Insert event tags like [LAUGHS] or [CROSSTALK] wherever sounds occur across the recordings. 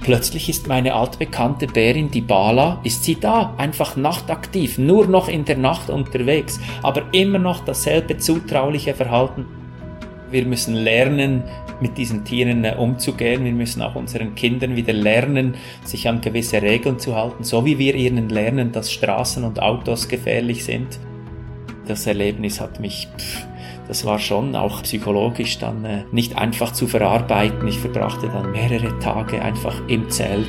Plötzlich ist meine altbekannte Bärin, die Bala, ist sie da, einfach nachtaktiv, nur noch in der Nacht unterwegs, aber immer noch dasselbe zutrauliche Verhalten. Wir müssen lernen, mit diesen Tieren äh, umzugehen. Wir müssen auch unseren Kindern wieder lernen, sich an gewisse Regeln zu halten, so wie wir ihnen lernen, dass Straßen und Autos gefährlich sind. Das Erlebnis hat mich, pff, das war schon auch psychologisch dann äh, nicht einfach zu verarbeiten. Ich verbrachte dann mehrere Tage einfach im Zelt.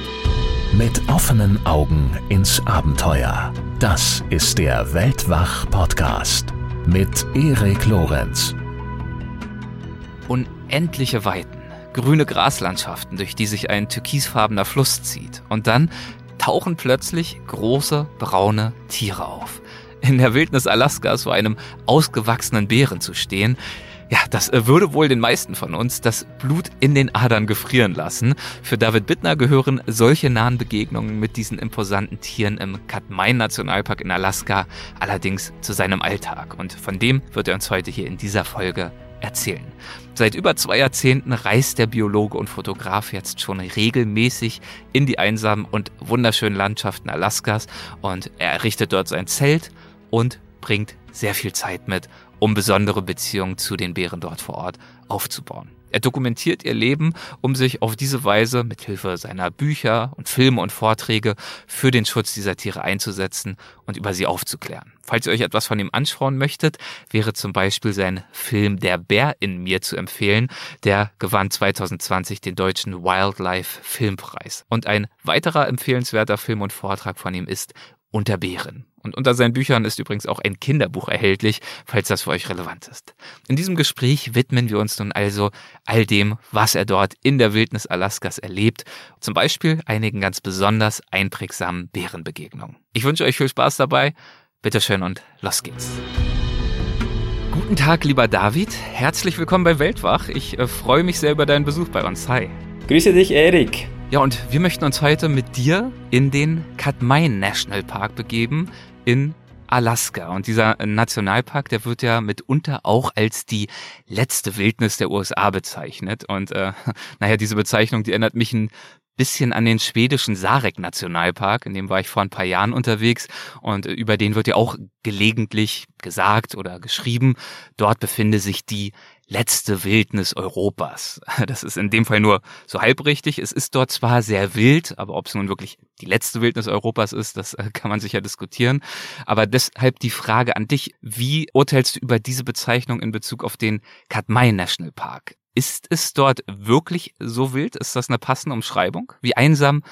Mit offenen Augen ins Abenteuer. Das ist der Weltwach-Podcast mit Erik Lorenz unendliche Weiten, grüne Graslandschaften, durch die sich ein türkisfarbener Fluss zieht. Und dann tauchen plötzlich große braune Tiere auf. In der Wildnis Alaskas vor einem ausgewachsenen Bären zu stehen, ja, das äh, würde wohl den meisten von uns das Blut in den Adern gefrieren lassen. Für David Bittner gehören solche nahen Begegnungen mit diesen imposanten Tieren im Katmai Nationalpark in Alaska allerdings zu seinem Alltag. Und von dem wird er uns heute hier in dieser Folge erzählen. Seit über zwei Jahrzehnten reist der Biologe und Fotograf jetzt schon regelmäßig in die einsamen und wunderschönen Landschaften Alaskas und er errichtet dort sein Zelt und bringt sehr viel Zeit mit, um besondere Beziehungen zu den Bären dort vor Ort aufzubauen. Er dokumentiert ihr Leben, um sich auf diese Weise mit Hilfe seiner Bücher und Filme und Vorträge für den Schutz dieser Tiere einzusetzen und über sie aufzuklären. Falls ihr euch etwas von ihm anschauen möchtet, wäre zum Beispiel sein Film Der Bär in mir zu empfehlen. Der gewann 2020 den deutschen Wildlife Filmpreis. Und ein weiterer empfehlenswerter Film und Vortrag von ihm ist Unter Bären. Und unter seinen Büchern ist übrigens auch ein Kinderbuch erhältlich, falls das für euch relevant ist. In diesem Gespräch widmen wir uns nun also all dem, was er dort in der Wildnis Alaskas erlebt, zum Beispiel einigen ganz besonders einprägsamen Bärenbegegnungen. Ich wünsche euch viel Spaß dabei, bitteschön und los geht's. Guten Tag, lieber David. Herzlich willkommen bei Weltwach. Ich äh, freue mich sehr über deinen Besuch bei uns. Hi. Grüße dich, Erik. Ja, und wir möchten uns heute mit dir in den Katmai National Park begeben in Alaska. Und dieser Nationalpark, der wird ja mitunter auch als die letzte Wildnis der USA bezeichnet. Und äh, [LAUGHS] naja, diese Bezeichnung, die erinnert mich ein bisschen an den schwedischen Sarek-Nationalpark, in dem war ich vor ein paar Jahren unterwegs und über den wird ja auch gelegentlich gesagt oder geschrieben, dort befinde sich die letzte Wildnis Europas. [LAUGHS] Das ist in dem Fall nur so halbrichtig. Es ist dort zwar sehr wild, aber ob es nun wirklich die letzte Wildnis Europas ist, das äh, kann man sicher diskutieren. Aber deshalb die Frage an dich, wie urteilst du über diese Bezeichnung in Bezug auf den Katmai National Park? Ist es dort wirklich so wild? Ist das eine passende Umschreibung? Wie einsam,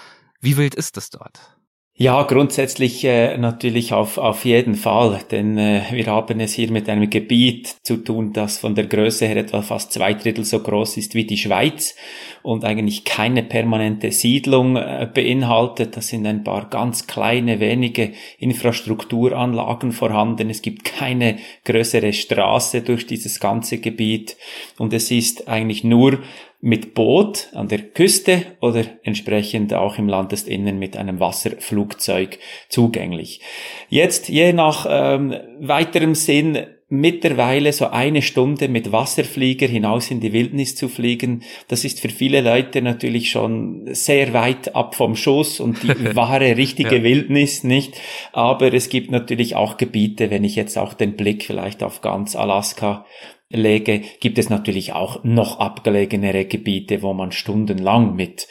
wie wild ist es dort? Ja, grundsätzlich äh, natürlich auf, auf jeden Fall, denn äh, wir haben es hier mit einem Gebiet zu tun, das von der Größe her etwa fast zwei Drittel so groß ist wie die Schweiz und eigentlich keine permanente Siedlung äh, beinhaltet. Das sind ein paar ganz kleine, wenige Infrastrukturanlagen vorhanden. Es gibt keine größere Straße durch dieses ganze Gebiet und es ist eigentlich nur mit Boot an der Küste oder entsprechend auch im Landesinnen mit einem Wasserflugzeug zugänglich. Jetzt je nach ähm, weiterem Sinn mittlerweile so eine Stunde mit Wasserflieger hinaus in die Wildnis zu fliegen, das ist für viele Leute natürlich schon sehr weit ab vom Schuss und die [LAUGHS] wahre, richtige ja. Wildnis, nicht? Aber es gibt natürlich auch Gebiete, wenn ich jetzt auch den Blick vielleicht auf ganz Alaska lege, gibt es natürlich auch noch abgelegenere Gebiete, wo man stundenlang mit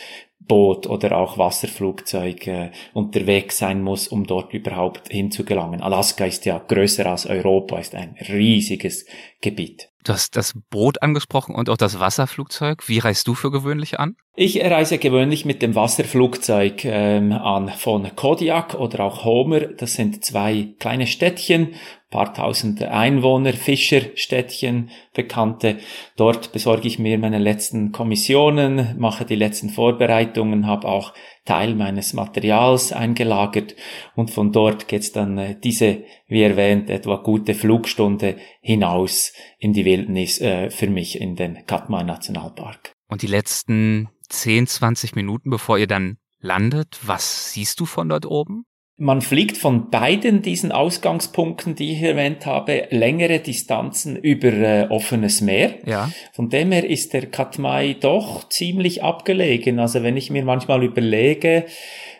Boot oder auch Wasserflugzeug äh, unterwegs sein muss, um dort überhaupt hinzugelangen. Alaska ist ja größer als Europa, ist ein riesiges Gebiet. Du hast das Boot angesprochen und auch das Wasserflugzeug. Wie reist du für gewöhnlich an? Ich reise gewöhnlich mit dem Wasserflugzeug ähm, an von Kodiak oder auch Homer. Das sind zwei kleine Städtchen paar tausend Einwohner, Fischerstädtchen, Bekannte. Dort besorge ich mir meine letzten Kommissionen, mache die letzten Vorbereitungen, habe auch Teil meines Materials eingelagert und von dort geht's dann äh, diese, wie erwähnt, etwa gute Flugstunde hinaus in die Wildnis äh, für mich in den Katmai Nationalpark. Und die letzten 10, 20 Minuten, bevor ihr dann landet, was siehst du von dort oben? Man fliegt von beiden diesen Ausgangspunkten, die ich erwähnt habe, längere Distanzen über äh, offenes Meer. Ja. Von dem her ist der Katmai doch ziemlich abgelegen. Also wenn ich mir manchmal überlege,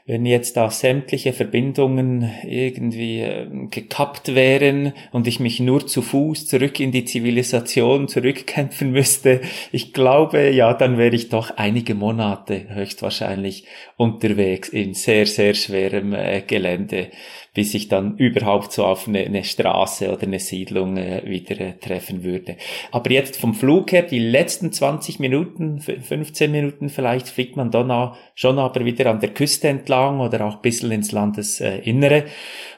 wenn jetzt da sämtliche Verbindungen irgendwie äh, gekappt wären und ich mich nur zu Fuß zurück in die Zivilisation zurückkämpfen müsste, ich glaube, ja, dann wäre ich doch einige Monate höchstwahrscheinlich unterwegs in sehr, sehr schwerem äh, Gelände bis ich dann überhaupt so auf eine, eine Straße oder eine Siedlung äh, wieder äh, treffen würde. Aber jetzt vom Flug her, die letzten 20 Minuten, 15 Minuten vielleicht, fliegt man dann auch schon aber wieder an der Küste entlang oder auch ein bisschen ins Landesinnere.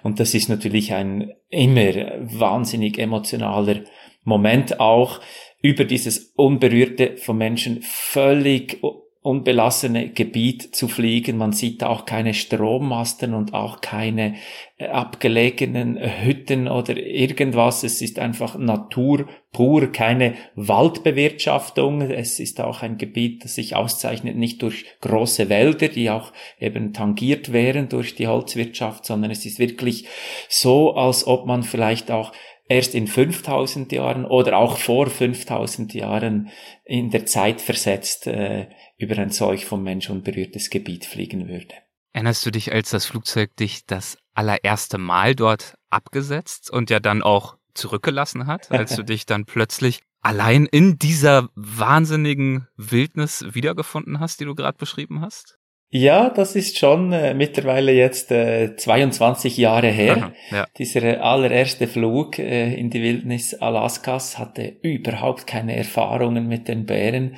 Und das ist natürlich ein immer wahnsinnig emotionaler Moment auch über dieses unberührte von Menschen völlig unbelassene Gebiet zu fliegen. Man sieht auch keine Strommasten und auch keine äh, abgelegenen Hütten oder irgendwas. Es ist einfach Natur pur, keine Waldbewirtschaftung. Es ist auch ein Gebiet, das sich auszeichnet nicht durch große Wälder, die auch eben tangiert wären durch die Holzwirtschaft, sondern es ist wirklich so, als ob man vielleicht auch erst in 5000 Jahren oder auch vor 5000 Jahren in der Zeit versetzt äh, über ein solch vom Mensch unberührtes Gebiet fliegen würde. Erinnerst du dich, als das Flugzeug dich das allererste Mal dort abgesetzt und ja dann auch zurückgelassen hat, als du [LAUGHS] dich dann plötzlich allein in dieser wahnsinnigen Wildnis wiedergefunden hast, die du gerade beschrieben hast? Ja, das ist schon äh, mittlerweile jetzt äh, 22 Jahre her. Aha, ja. Dieser allererste Flug äh, in die Wildnis Alaskas hatte überhaupt keine Erfahrungen mit den Bären.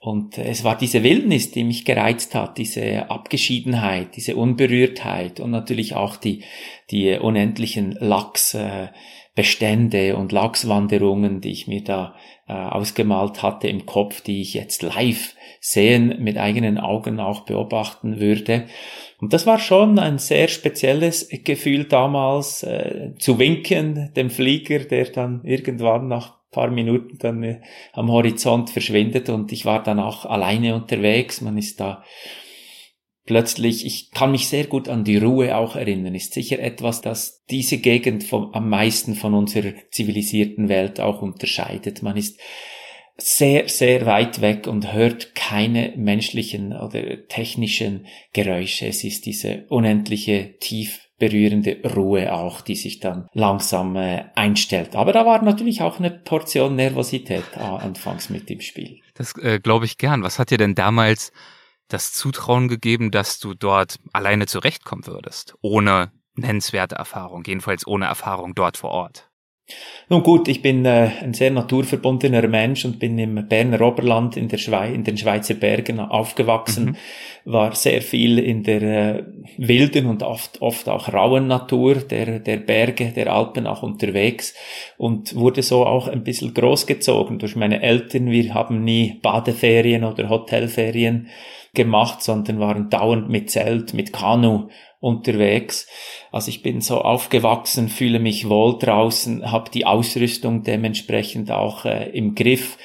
Und äh, es war diese Wildnis, die mich gereizt hat, diese Abgeschiedenheit, diese Unberührtheit und natürlich auch die, die unendlichen Lachsbestände und Lachswanderungen, die ich mir da äh, ausgemalt hatte im Kopf, die ich jetzt live sehen, mit eigenen Augen auch beobachten würde. Und das war schon ein sehr spezielles Gefühl damals, äh, zu winken, dem Flieger, der dann irgendwann nach paar Minuten dann äh, am Horizont verschwindet und ich war dann auch alleine unterwegs. Man ist da plötzlich, ich kann mich sehr gut an die Ruhe auch erinnern, ist sicher etwas, das diese Gegend vom, am meisten von unserer zivilisierten Welt auch unterscheidet. Man ist sehr, sehr weit weg und hört keine menschlichen oder technischen Geräusche. Es ist diese unendliche, tief berührende Ruhe auch, die sich dann langsam äh, einstellt. Aber da war natürlich auch eine Portion Nervosität äh, anfangs mit im Spiel. Das äh, glaube ich gern. Was hat dir denn damals das Zutrauen gegeben, dass du dort alleine zurechtkommen würdest, ohne nennenswerte Erfahrung, jedenfalls ohne Erfahrung dort vor Ort? Nun gut, ich bin äh, ein sehr naturverbundener Mensch und bin im Berner Oberland in, der Schweiz, in den Schweizer Bergen aufgewachsen, mhm. war sehr viel in der äh, wilden und oft, oft auch rauen Natur der, der Berge, der Alpen auch unterwegs und wurde so auch ein bisschen großgezogen durch meine Eltern. Wir haben nie Badeferien oder Hotelferien gemacht, sondern waren dauernd mit Zelt, mit Kanu unterwegs. Also ich bin so aufgewachsen, fühle mich wohl draußen, habe die Ausrüstung dementsprechend auch äh, im Griff.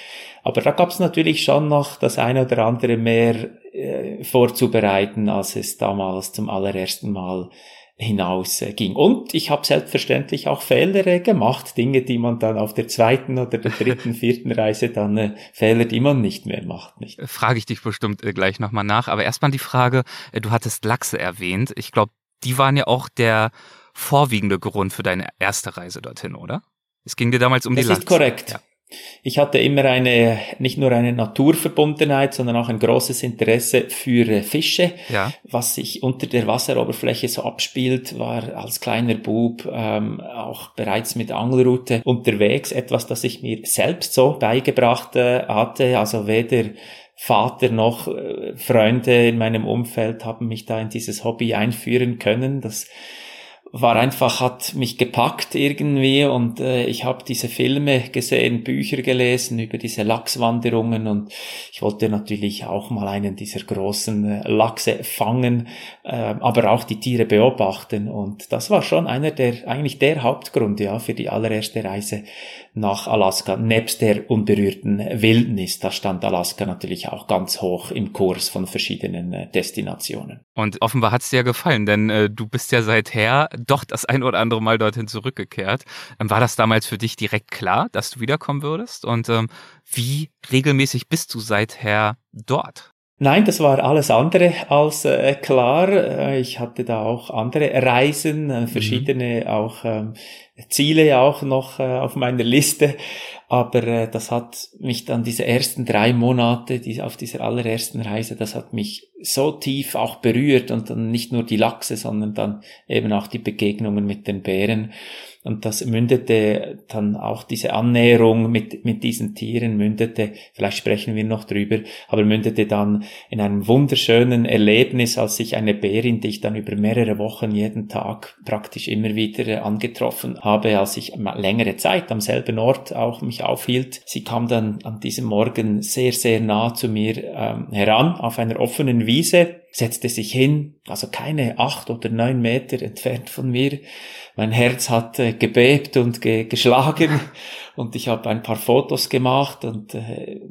Aber da gab es natürlich schon noch das eine oder andere mehr äh, vorzubereiten, als es damals zum allerersten Mal hinaus äh, ging. Und ich habe selbstverständlich auch Fehler äh, gemacht, Dinge, die man dann auf der zweiten oder der dritten, [LAUGHS] vierten Reise dann äh, Fehler, die man nicht mehr macht. Nicht? Frage ich dich bestimmt äh, gleich nochmal nach. Aber erstmal die Frage, äh, du hattest Lachse erwähnt. Ich glaube, die waren ja auch der vorwiegende Grund für deine erste Reise dorthin, oder? Es ging dir damals um das die Lachse. Das ist korrekt. Ja. Ich hatte immer eine, nicht nur eine Naturverbundenheit, sondern auch ein großes Interesse für äh, Fische. Ja. Was sich unter der Wasseroberfläche so abspielt, war als kleiner Bub ähm, auch bereits mit Angelrute unterwegs. Etwas, das ich mir selbst so beigebracht äh, hatte. Also weder Vater noch äh, Freunde in meinem Umfeld haben mich da in dieses Hobby einführen können. Das war einfach, hat mich gepackt irgendwie und äh, ich habe diese Filme gesehen, Bücher gelesen über diese Lachswanderungen und ich wollte natürlich auch mal einen dieser großen äh, Lachse fangen, äh, aber auch die Tiere beobachten und das war schon einer der, eigentlich der Hauptgrund, ja, für die allererste Reise nach Alaska, nebst der unberührten Wildnis. Da stand Alaska natürlich auch ganz hoch im Kurs von verschiedenen äh, Destinationen. Und offenbar hat es dir ja gefallen, denn äh, du bist ja seither doch das ein oder andere Mal dorthin zurückgekehrt. Ähm, war das damals für dich direkt klar, dass du wiederkommen würdest? Und ähm, wie regelmäßig bist du seither dort? Nein, das war alles andere als äh, klar. Äh, ich hatte da auch andere Reisen, äh, verschiedene mhm. auch ähm, Ziele auch noch äh, auf meiner Liste. Aber äh, das hat mich dann diese ersten drei Monate, die, auf dieser allerersten Reise, das hat mich so tief auch berührt und dann nicht nur die Lachse, sondern dann eben auch die Begegnungen mit den Bären. Und das mündete dann auch diese Annäherung mit, mit diesen Tieren mündete, vielleicht sprechen wir noch drüber, aber mündete dann in einem wunderschönen Erlebnis, als sich eine Bärin, die ich dann über mehrere Wochen jeden Tag praktisch immer wieder angetroffen habe, als ich längere Zeit am selben Ort auch mich aufhielt. Sie kam dann an diesem Morgen sehr, sehr nah zu mir ähm, heran auf einer offenen Wiese, setzte sich hin, also keine acht oder neun Meter entfernt von mir, mein Herz hat äh, gebebt und ge geschlagen [LAUGHS] und ich habe ein paar Fotos gemacht und äh,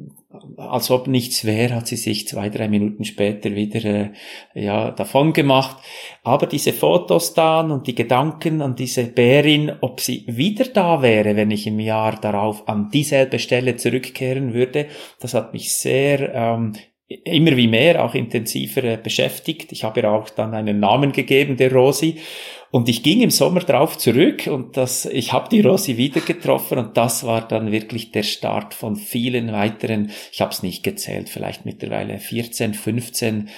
als ob nichts wäre, hat sie sich zwei, drei Minuten später wieder äh, ja, davon gemacht. Aber diese Fotos dann und die Gedanken an diese Bärin, ob sie wieder da wäre, wenn ich im Jahr darauf an dieselbe Stelle zurückkehren würde, das hat mich sehr ähm, immer wie mehr, auch intensiver äh, beschäftigt. Ich habe ihr auch dann einen Namen gegeben, der Rosi. Und ich ging im Sommer drauf zurück und das, ich habe die Rosi wieder getroffen und das war dann wirklich der Start von vielen weiteren, ich habe es nicht gezählt, vielleicht mittlerweile 14, 15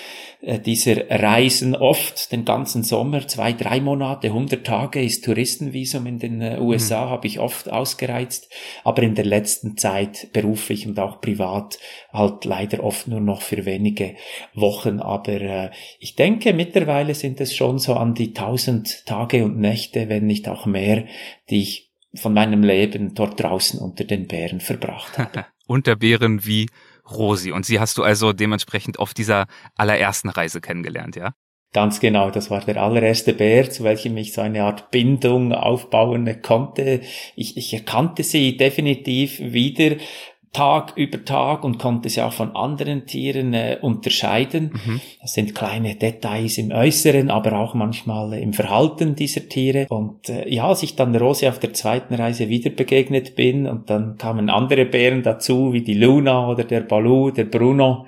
äh, dieser Reisen oft den ganzen Sommer, zwei, drei Monate, 100 Tage ist Touristenvisum in den äh, USA, mhm. habe ich oft ausgereizt, aber in der letzten Zeit beruflich und auch privat halt leider oft nur noch für wenige Wochen. Aber äh, ich denke, mittlerweile sind es schon so an die 1000 Tage und Nächte, wenn nicht auch mehr, die ich von meinem Leben dort draußen unter den Bären verbracht habe. [LAUGHS] unter Bären wie Rosi. Und sie hast du also dementsprechend auf dieser allerersten Reise kennengelernt, ja? Ganz genau, das war der allererste Bär, zu welchem ich so eine Art Bindung aufbauen konnte. Ich, ich erkannte sie definitiv wieder, Tag über Tag und konnte sie auch von anderen Tieren äh, unterscheiden. Mhm. Das sind kleine Details im Äußeren, aber auch manchmal im Verhalten dieser Tiere. Und äh, ja, als ich dann Rosi auf der zweiten Reise wieder begegnet bin und dann kamen andere Bären dazu, wie die Luna oder der Balu, der Bruno,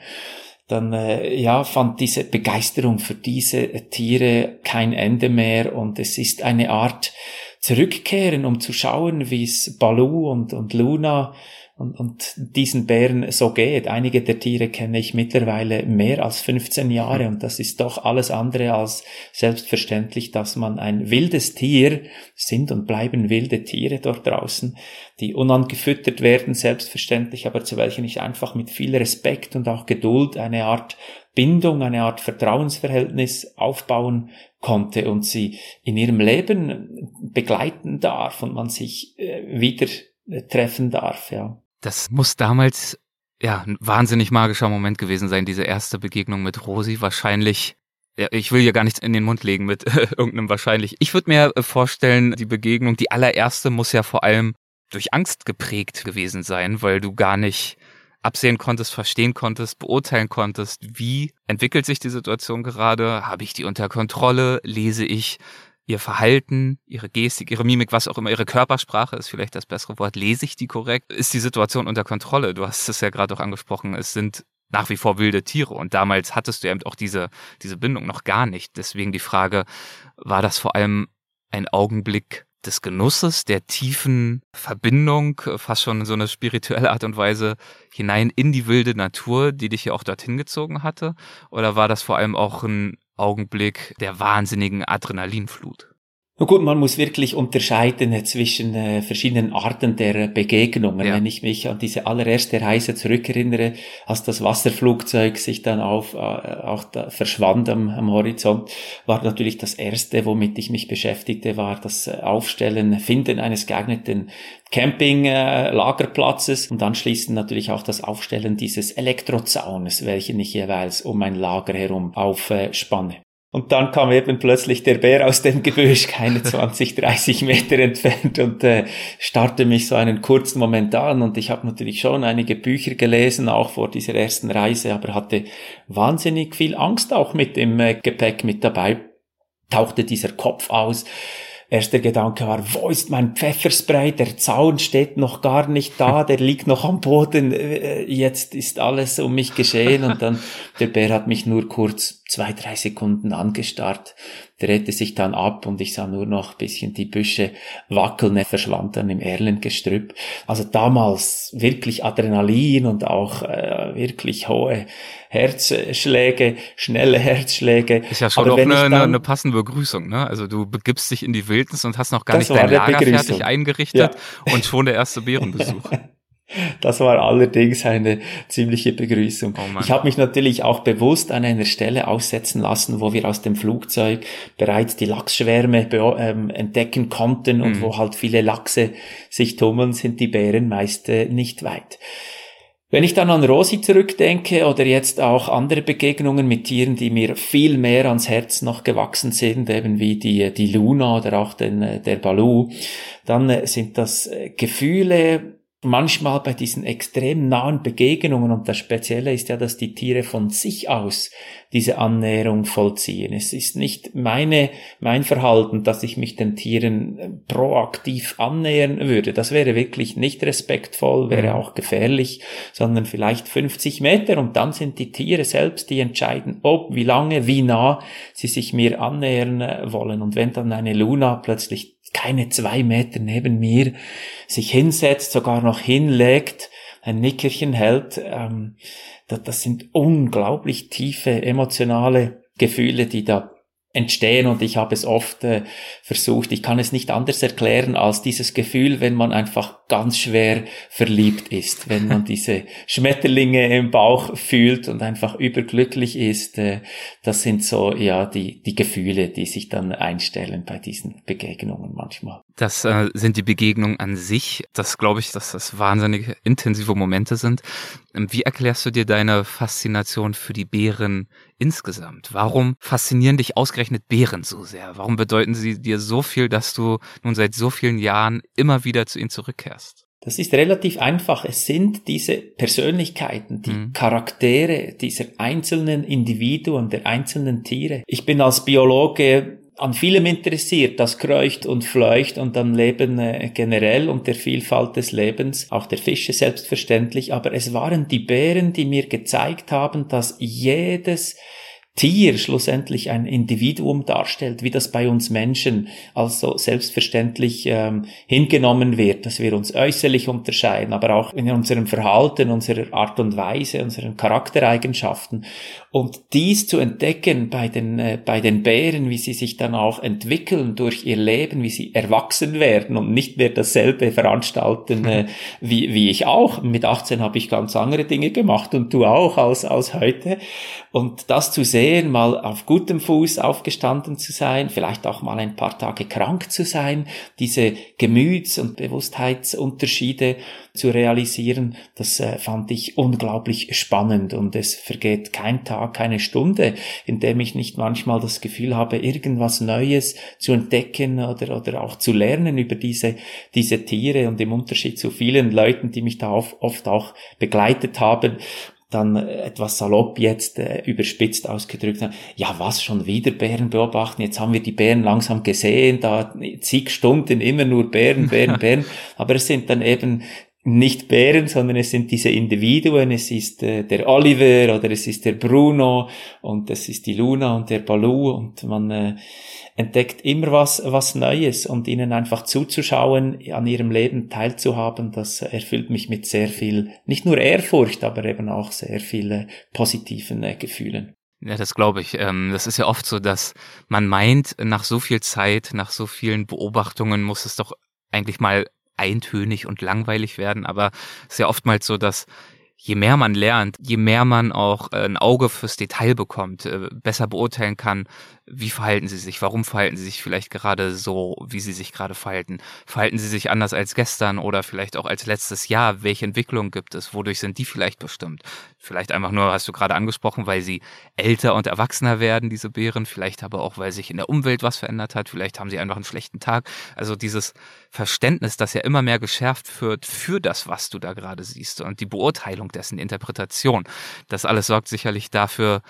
dann äh, ja fand diese Begeisterung für diese Tiere kein Ende mehr und es ist eine Art zurückkehren, um zu schauen, wie es Balu und, und Luna und, und diesen Bären so geht. Einige der Tiere kenne ich mittlerweile mehr als 15 Jahre und das ist doch alles andere als selbstverständlich, dass man ein wildes Tier sind und bleiben wilde Tiere dort draußen, die unangefüttert werden, selbstverständlich, aber zu welchen ich einfach mit viel Respekt und auch Geduld eine Art Bindung, eine Art Vertrauensverhältnis aufbauen konnte und sie in ihrem Leben begleiten darf und man sich äh, wieder treffen darf, ja. Das muss damals ja ein wahnsinnig magischer Moment gewesen sein, diese erste Begegnung mit Rosi. Wahrscheinlich ja, ich will ja gar nichts in den Mund legen mit [LAUGHS] irgendeinem wahrscheinlich. Ich würde mir äh, vorstellen, die Begegnung, die allererste muss ja vor allem durch Angst geprägt gewesen sein, weil du gar nicht absehen konntest, verstehen konntest, beurteilen konntest, wie entwickelt sich die Situation gerade, habe ich die unter Kontrolle, lese ich ihr Verhalten, ihre Gestik, ihre Mimik, was auch immer, ihre Körpersprache ist vielleicht das bessere Wort. Lese ich die korrekt? Ist die Situation unter Kontrolle? Du hast es ja gerade auch angesprochen. Es sind nach wie vor wilde Tiere und damals hattest du eben auch diese, diese Bindung noch gar nicht. Deswegen die Frage, war das vor allem ein Augenblick des Genusses, der tiefen Verbindung, fast schon in so eine spirituelle Art und Weise hinein in die wilde Natur, die dich ja auch dorthin gezogen hatte? Oder war das vor allem auch ein Augenblick der wahnsinnigen Adrenalinflut? Na gut, man muss wirklich unterscheiden äh, zwischen äh, verschiedenen Arten der Begegnungen. Ja. Wenn ich mich an diese allererste Reise zurückerinnere, als das Wasserflugzeug sich dann auf, äh, auch da verschwand am, am Horizont, war natürlich das erste, womit ich mich beschäftigte, war das äh, Aufstellen, Finden eines geeigneten Camping-Lagerplatzes äh, und anschließend natürlich auch das Aufstellen dieses Elektrozaunes, welchen ich jeweils um mein Lager herum aufspanne. Und dann kam eben plötzlich der Bär aus dem Gebüsch, keine [LAUGHS] 20, 30 Meter entfernt und äh, starrte mich so einen kurzen Moment an. Und ich habe natürlich schon einige Bücher gelesen, auch vor dieser ersten Reise, aber hatte wahnsinnig viel Angst auch mit dem äh, Gepäck mit dabei. Tauchte dieser Kopf aus erster Gedanke war, wo ist mein Pfefferspray? Der Zaun steht noch gar nicht da, der liegt noch am Boden. Äh, jetzt ist alles um mich geschehen und dann der Bär hat mich nur kurz zwei, drei Sekunden angestarrt, drehte sich dann ab und ich sah nur noch ein bisschen die Büsche wackeln, er verschwand dann im Erlengestrüpp. Also damals wirklich Adrenalin und auch äh, wirklich hohe Herzschläge, schnelle Herzschläge. Ist ja schon doch eine, dann, eine, passende Begrüßung, ne? Also du begibst dich in die Wildnis und hast noch gar nicht dein Lager Begrüßung. fertig eingerichtet ja. und schon der erste Bärenbesuch. [LAUGHS] Das war allerdings eine ziemliche Begrüßung. Oh ich habe mich natürlich auch bewusst an einer Stelle aussetzen lassen, wo wir aus dem Flugzeug bereits die Lachsschwärme ähm, entdecken konnten und mhm. wo halt viele Lachse sich tummeln, sind die Bären meist äh, nicht weit. Wenn ich dann an Rosi zurückdenke oder jetzt auch andere Begegnungen mit Tieren, die mir viel mehr ans Herz noch gewachsen sind, eben wie die, die Luna oder auch den, äh, der Balu, dann äh, sind das Gefühle, manchmal bei diesen extrem nahen Begegnungen und das Spezielle ist ja, dass die Tiere von sich aus diese Annäherung vollziehen. Es ist nicht meine, mein Verhalten, dass ich mich den Tieren äh, proaktiv annähern würde. Das wäre wirklich nicht respektvoll, wäre mhm. auch gefährlich, sondern vielleicht 50 Meter und dann sind die Tiere selbst, die entscheiden, ob, wie lange, wie nah sie sich mir annähern äh, wollen. Und wenn dann eine Luna plötzlich keine zwei Meter neben mir sich hinsetzt, sogar noch hinlegt, ein Nickerchen hält, ähm, das, das sind unglaublich tiefe emotionale Gefühle, die da entstehen und ich habe es oft äh, versucht, ich kann es nicht anders erklären als dieses Gefühl, wenn man einfach ganz schwer verliebt ist, wenn man [LAUGHS] diese Schmetterlinge im Bauch fühlt und einfach überglücklich ist, äh, das sind so ja die die Gefühle, die sich dann einstellen bei diesen Begegnungen manchmal. Das äh, sind die Begegnungen an sich, das glaube ich, dass das wahnsinnig intensive Momente sind. Ähm, wie erklärst du dir deine Faszination für die Bären insgesamt? Warum faszinieren dich ausgerechnet Bären so sehr? Warum bedeuten sie dir so viel, dass du nun seit so vielen Jahren immer wieder zu ihnen zurückkehrst? Das ist relativ einfach. Es sind diese Persönlichkeiten, die mhm. Charaktere dieser einzelnen Individuen, der einzelnen Tiere. Ich bin als Biologe an vielem interessiert, das kreucht und fleucht und am Leben äh, generell und der Vielfalt des Lebens, auch der Fische selbstverständlich, aber es waren die Bären, die mir gezeigt haben, dass jedes Tier schlussendlich ein Individuum darstellt, wie das bei uns Menschen also selbstverständlich ähm, hingenommen wird, dass wir uns äußerlich unterscheiden, aber auch in unserem Verhalten, unserer Art und Weise, unseren Charaktereigenschaften. Und dies zu entdecken bei den, äh, bei den Bären, wie sie sich dann auch entwickeln durch ihr Leben, wie sie erwachsen werden und nicht mehr dasselbe veranstalten äh, wie, wie ich auch. Mit 18 habe ich ganz andere Dinge gemacht und du auch als, als heute. Und das zu sehen, mal auf gutem Fuß aufgestanden zu sein, vielleicht auch mal ein paar Tage krank zu sein, diese Gemüts- und Bewusstheitsunterschiede zu realisieren, das äh, fand ich unglaublich spannend. Und es vergeht kein Tag, keine Stunde, in dem ich nicht manchmal das Gefühl habe, irgendwas Neues zu entdecken oder, oder auch zu lernen über diese, diese Tiere. Und im Unterschied zu vielen Leuten, die mich da oft auch begleitet haben, dann etwas salopp jetzt äh, überspitzt ausgedrückt haben, ja was, schon wieder Bären beobachten, jetzt haben wir die Bären langsam gesehen, da zig Stunden immer nur Bären, Bären, [LAUGHS] Bären, aber es sind dann eben nicht Bären, sondern es sind diese Individuen, es ist äh, der Oliver oder es ist der Bruno und es ist die Luna und der Balu und man äh, entdeckt immer was, was Neues und ihnen einfach zuzuschauen, an ihrem Leben teilzuhaben, das erfüllt mich mit sehr viel, nicht nur Ehrfurcht, aber eben auch sehr viele positiven äh, Gefühlen. Ja, das glaube ich. Ähm, das ist ja oft so, dass man meint, nach so viel Zeit, nach so vielen Beobachtungen muss es doch eigentlich mal eintönig und langweilig werden. Aber es ist ja oftmals so, dass je mehr man lernt, je mehr man auch äh, ein Auge fürs Detail bekommt, äh, besser beurteilen kann, wie verhalten sie sich, warum verhalten sie sich vielleicht gerade so, wie sie sich gerade verhalten. Verhalten sie sich anders als gestern oder vielleicht auch als letztes Jahr? Welche Entwicklung gibt es? Wodurch sind die vielleicht bestimmt? Vielleicht einfach nur, hast du gerade angesprochen, weil sie älter und erwachsener werden, diese Beeren. Vielleicht aber auch, weil sich in der Umwelt was verändert hat. Vielleicht haben sie einfach einen schlechten Tag. Also dieses Verständnis, das ja immer mehr geschärft wird für das, was du da gerade siehst und die Beurteilung dessen, Interpretation. Das alles sorgt sicherlich dafür,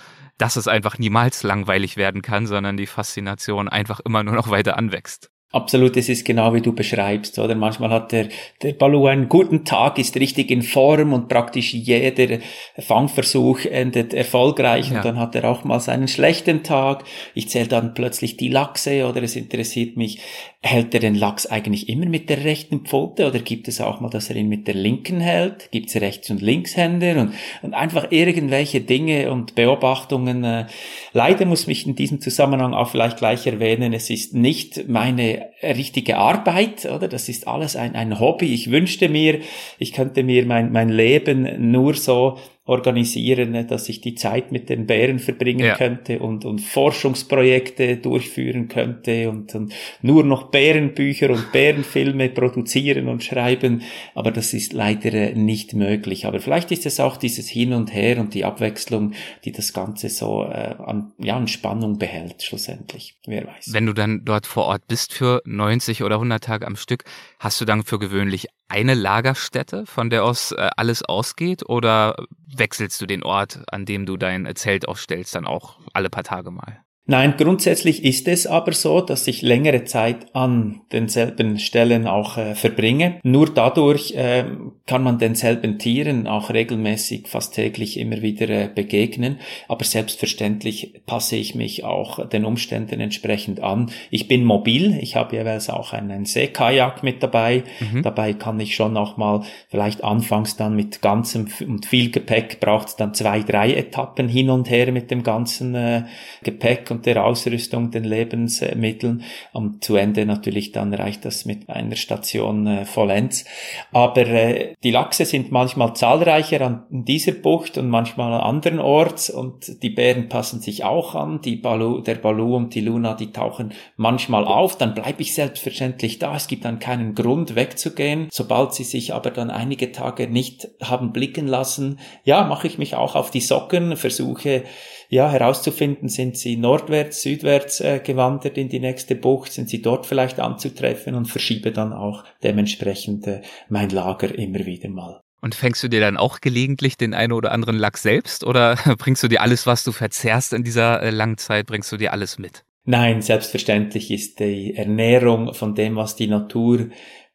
dass es einfach niemals langweilig werden kann, sondern die Faszination einfach immer nur noch weiter anwächst. Absolut, es ist genau wie du beschreibst, oder? Manchmal hat der, der Balu einen guten Tag, ist richtig in Form und praktisch jeder Fangversuch endet erfolgreich ja. und dann hat er auch mal seinen schlechten Tag. Ich zähle dann plötzlich die Lachse oder es interessiert mich, hält er den Lachs eigentlich immer mit der rechten Pfote oder gibt es auch mal, dass er ihn mit der linken hält? Gibt es Rechts- und Linkshänder und, und einfach irgendwelche Dinge und Beobachtungen. Äh, leider muss mich in diesem Zusammenhang auch vielleicht gleich erwähnen, es ist nicht meine richtige Arbeit, oder? Das ist alles ein, ein Hobby. Ich wünschte mir, ich könnte mir mein, mein Leben nur so organisieren, ne, dass ich die Zeit mit den Bären verbringen ja. könnte und, und Forschungsprojekte durchführen könnte und, und nur noch Bärenbücher und Bärenfilme produzieren und schreiben. Aber das ist leider nicht möglich. Aber vielleicht ist es auch dieses Hin und Her und die Abwechslung, die das Ganze so äh, an, ja, an Spannung behält, schlussendlich. Wer weiß. Wenn du dann dort vor Ort bist für 90 oder 100 Tage am Stück, hast du dann für gewöhnlich eine Lagerstätte, von der aus äh, alles ausgeht, oder wechselst du den Ort, an dem du dein Zelt aufstellst, dann auch alle paar Tage mal? Nein, grundsätzlich ist es aber so, dass ich längere Zeit an denselben Stellen auch äh, verbringe. Nur dadurch äh, kann man denselben Tieren auch regelmäßig, fast täglich immer wieder äh, begegnen. Aber selbstverständlich passe ich mich auch den Umständen entsprechend an. Ich bin mobil, ich habe jeweils auch einen Seekajak mit dabei. Mhm. Dabei kann ich schon auch mal vielleicht anfangs dann mit ganzem und viel Gepäck braucht es dann zwei, drei Etappen hin und her mit dem ganzen äh, Gepäck und der Ausrüstung, den Lebensmitteln. Am zu Ende natürlich dann reicht das mit einer Station äh, vollends. Aber äh, die Lachse sind manchmal zahlreicher an dieser Bucht und manchmal an anderen Orts und die Bären passen sich auch an. Die Balu, der Balu und die Luna, die tauchen manchmal auf. Dann bleibe ich selbstverständlich da. Es gibt dann keinen Grund wegzugehen. Sobald sie sich aber dann einige Tage nicht haben blicken lassen, ja, mache ich mich auch auf die Socken, versuche ja, herauszufinden, sind sie nordwärts, südwärts äh, gewandert in die nächste Bucht, sind sie dort vielleicht anzutreffen und verschiebe dann auch dementsprechend äh, mein Lager immer wieder mal. Und fängst du dir dann auch gelegentlich den einen oder anderen Lachs selbst oder [LAUGHS] bringst du dir alles, was du verzehrst in dieser äh, langen Zeit, bringst du dir alles mit? Nein, selbstverständlich ist die Ernährung von dem, was die Natur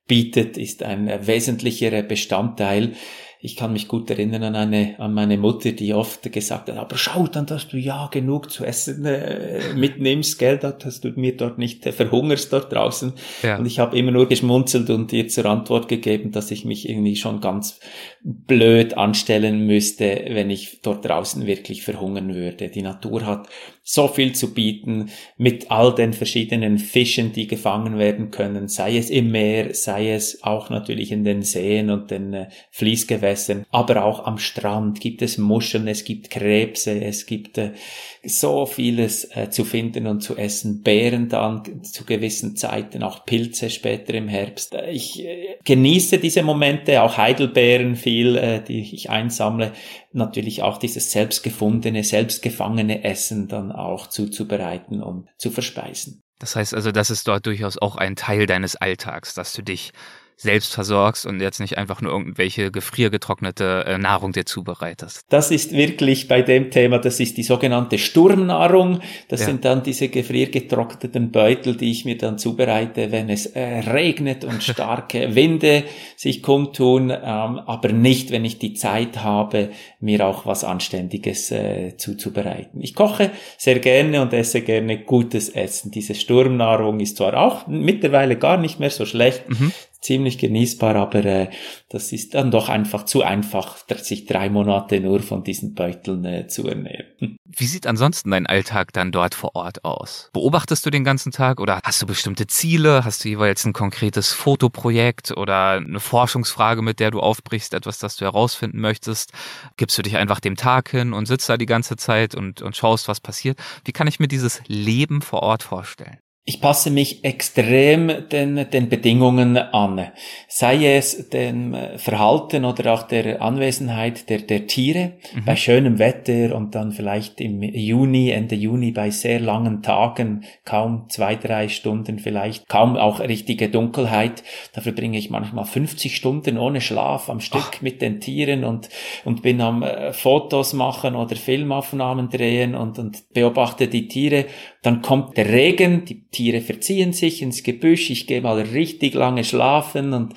bietet, ist ein äh, wesentlicher Bestandteil ich kann mich gut erinnern an eine, an meine Mutter, die oft gesagt hat, aber schau dann, dass du ja genug zu essen äh, mitnimmst, gell, dass du mir dort nicht äh, verhungerst dort draußen. Ja. Und ich habe immer nur geschmunzelt und ihr zur Antwort gegeben, dass ich mich irgendwie schon ganz blöd anstellen müsste, wenn ich dort draußen wirklich verhungern würde. Die Natur hat so viel zu bieten mit all den verschiedenen Fischen, die gefangen werden können, sei es im Meer, sei es auch natürlich in den Seen und den äh, Fließgewässern, aber auch am Strand gibt es Muscheln, es gibt Krebse, es gibt äh, so vieles äh, zu finden und zu essen, Beeren dann zu gewissen Zeiten, auch Pilze später im Herbst. Ich genieße diese Momente, auch Heidelbeeren viel, die ich einsammle, natürlich auch dieses selbstgefundene, selbstgefangene Essen dann auch zuzubereiten und zu verspeisen. Das heißt also, das ist dort durchaus auch ein Teil deines Alltags, dass du dich selbst versorgst und jetzt nicht einfach nur irgendwelche gefriergetrocknete äh, Nahrung dir zubereitest. Das ist wirklich bei dem Thema, das ist die sogenannte Sturmnahrung. Das ja. sind dann diese gefriergetrockneten Beutel, die ich mir dann zubereite, wenn es äh, regnet und starke [LAUGHS] Winde sich kundtun, ähm, aber nicht, wenn ich die Zeit habe, mir auch was Anständiges äh, zuzubereiten. Ich koche sehr gerne und esse gerne gutes Essen. Diese Sturmnahrung ist zwar auch mittlerweile gar nicht mehr so schlecht. Mhm ziemlich genießbar, aber äh, das ist dann doch einfach zu einfach, sich drei Monate nur von diesen Beuteln äh, zu ernähren. [LAUGHS] Wie sieht ansonsten dein Alltag dann dort vor Ort aus? Beobachtest du den ganzen Tag oder hast du bestimmte Ziele? Hast du jeweils ein konkretes Fotoprojekt oder eine Forschungsfrage, mit der du aufbrichst, etwas, das du herausfinden möchtest? Gibst du dich einfach dem Tag hin und sitzt da die ganze Zeit und, und schaust, was passiert? Wie kann ich mir dieses Leben vor Ort vorstellen? Ich passe mich extrem den, den Bedingungen an, sei es dem Verhalten oder auch der Anwesenheit der, der Tiere mhm. bei schönem Wetter und dann vielleicht im Juni, Ende Juni bei sehr langen Tagen, kaum zwei, drei Stunden vielleicht, kaum auch richtige Dunkelheit. Dafür bringe ich manchmal 50 Stunden ohne Schlaf am Stück Ach. mit den Tieren und, und bin am äh, Fotos machen oder Filmaufnahmen drehen und, und beobachte die Tiere. Dann kommt der Regen, die Tiere verziehen sich ins Gebüsch, ich gehe mal richtig lange schlafen und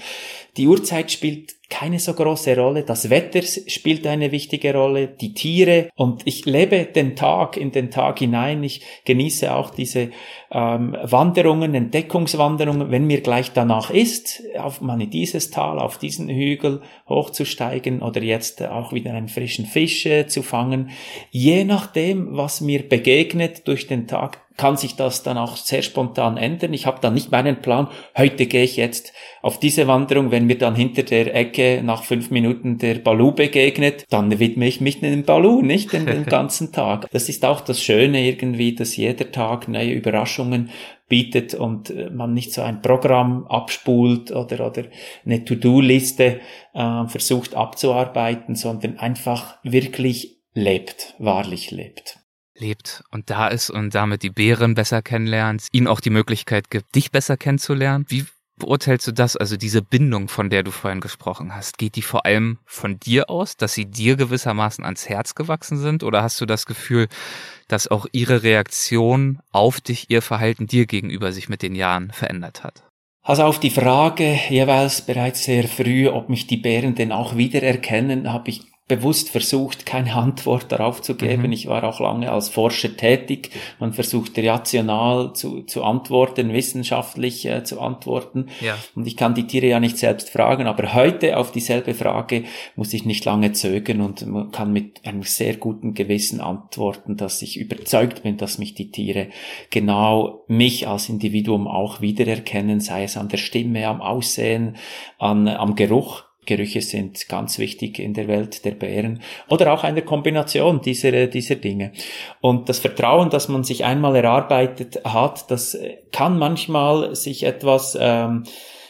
die Uhrzeit spielt keine so große Rolle. Das Wetter spielt eine wichtige Rolle, die Tiere und ich lebe den Tag in den Tag hinein. Ich genieße auch diese ähm, Wanderungen, Entdeckungswanderungen, wenn mir gleich danach ist, auf mal in dieses Tal, auf diesen Hügel hochzusteigen oder jetzt auch wieder einen frischen Fisch äh, zu fangen. Je nachdem, was mir begegnet durch den Tag, kann sich das dann auch sehr spontan ändern. Ich habe dann nicht meinen Plan, heute gehe ich jetzt auf diese Wanderung, wenn mir dann hinter der Ecke nach fünf Minuten der Balu begegnet, dann widme ich mich dem Balu, nicht den, den [LAUGHS] ganzen Tag. Das ist auch das Schöne irgendwie, dass jeder Tag neue Überraschungen bietet und äh, man nicht so ein Programm abspult oder, oder eine To-Do-Liste äh, versucht abzuarbeiten, sondern einfach wirklich lebt, wahrlich lebt lebt und da ist und damit die Bären besser kennenlernt, ihnen auch die Möglichkeit gibt, dich besser kennenzulernen. Wie beurteilst du das, also diese Bindung, von der du vorhin gesprochen hast? Geht die vor allem von dir aus, dass sie dir gewissermaßen ans Herz gewachsen sind? Oder hast du das Gefühl, dass auch ihre Reaktion auf dich, ihr Verhalten dir gegenüber sich mit den Jahren verändert hat? Also auf die Frage jeweils bereits sehr früh, ob mich die Bären denn auch wiedererkennen, habe ich bewusst versucht, keine Antwort darauf zu geben. Mhm. Ich war auch lange als Forscher tätig. Man versucht rational zu, zu antworten, wissenschaftlich äh, zu antworten. Ja. Und ich kann die Tiere ja nicht selbst fragen, aber heute auf dieselbe Frage muss ich nicht lange zögern und man kann mit einem sehr guten Gewissen antworten, dass ich überzeugt bin, dass mich die Tiere genau mich als Individuum auch wiedererkennen, sei es an der Stimme, am Aussehen, an, am Geruch Gerüche sind ganz wichtig in der Welt der Bären oder auch eine Kombination dieser, dieser Dinge. Und das Vertrauen, das man sich einmal erarbeitet hat, das kann manchmal sich etwas, ähm,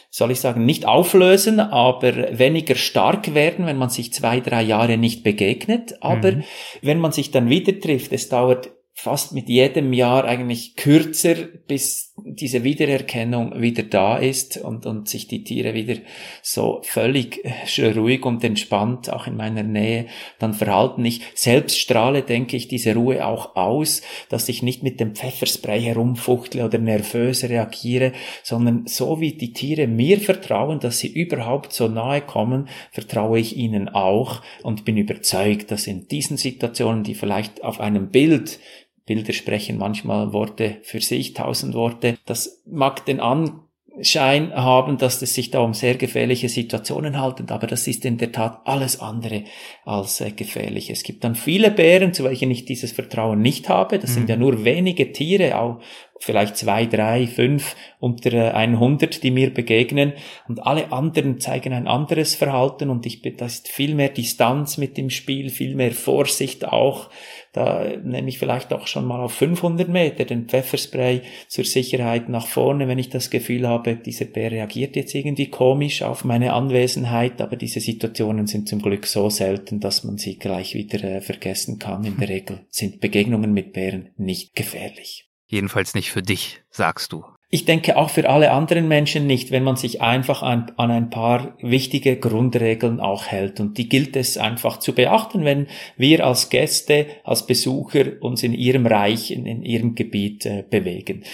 soll ich sagen, nicht auflösen, aber weniger stark werden, wenn man sich zwei, drei Jahre nicht begegnet. Aber mhm. wenn man sich dann wieder trifft, es dauert fast mit jedem Jahr eigentlich kürzer, bis diese Wiedererkennung wieder da ist und, und sich die Tiere wieder so völlig äh, ruhig und entspannt auch in meiner Nähe dann verhalten. Ich selbst strahle, denke ich, diese Ruhe auch aus, dass ich nicht mit dem Pfefferspray herumfuchtle oder nervös reagiere, sondern so wie die Tiere mir vertrauen, dass sie überhaupt so nahe kommen, vertraue ich ihnen auch und bin überzeugt, dass in diesen Situationen, die vielleicht auf einem Bild Bilder sprechen manchmal Worte für sich, tausend Worte. Das mag den Anschein haben, dass es sich da um sehr gefährliche Situationen handelt, aber das ist in der Tat alles andere als äh, gefährlich. Es gibt dann viele Bären, zu welchen ich dieses Vertrauen nicht habe. Das mhm. sind ja nur wenige Tiere, auch vielleicht zwei, drei, fünf unter 100, äh, die mir begegnen und alle anderen zeigen ein anderes Verhalten und ich, da ist viel mehr Distanz mit dem Spiel, viel mehr Vorsicht auch da nehme ich vielleicht auch schon mal auf 500 Meter den Pfefferspray zur Sicherheit nach vorne, wenn ich das Gefühl habe, dieser Bär reagiert jetzt irgendwie komisch auf meine Anwesenheit. Aber diese Situationen sind zum Glück so selten, dass man sie gleich wieder äh, vergessen kann. In der [LAUGHS] Regel sind Begegnungen mit Bären nicht gefährlich. Jedenfalls nicht für dich, sagst du. Ich denke auch für alle anderen Menschen nicht, wenn man sich einfach an, an, ein paar wichtige Grundregeln auch hält. Und die gilt es einfach zu beachten, wenn wir als Gäste, als Besucher uns in ihrem Reich, in, in ihrem Gebiet äh, bewegen.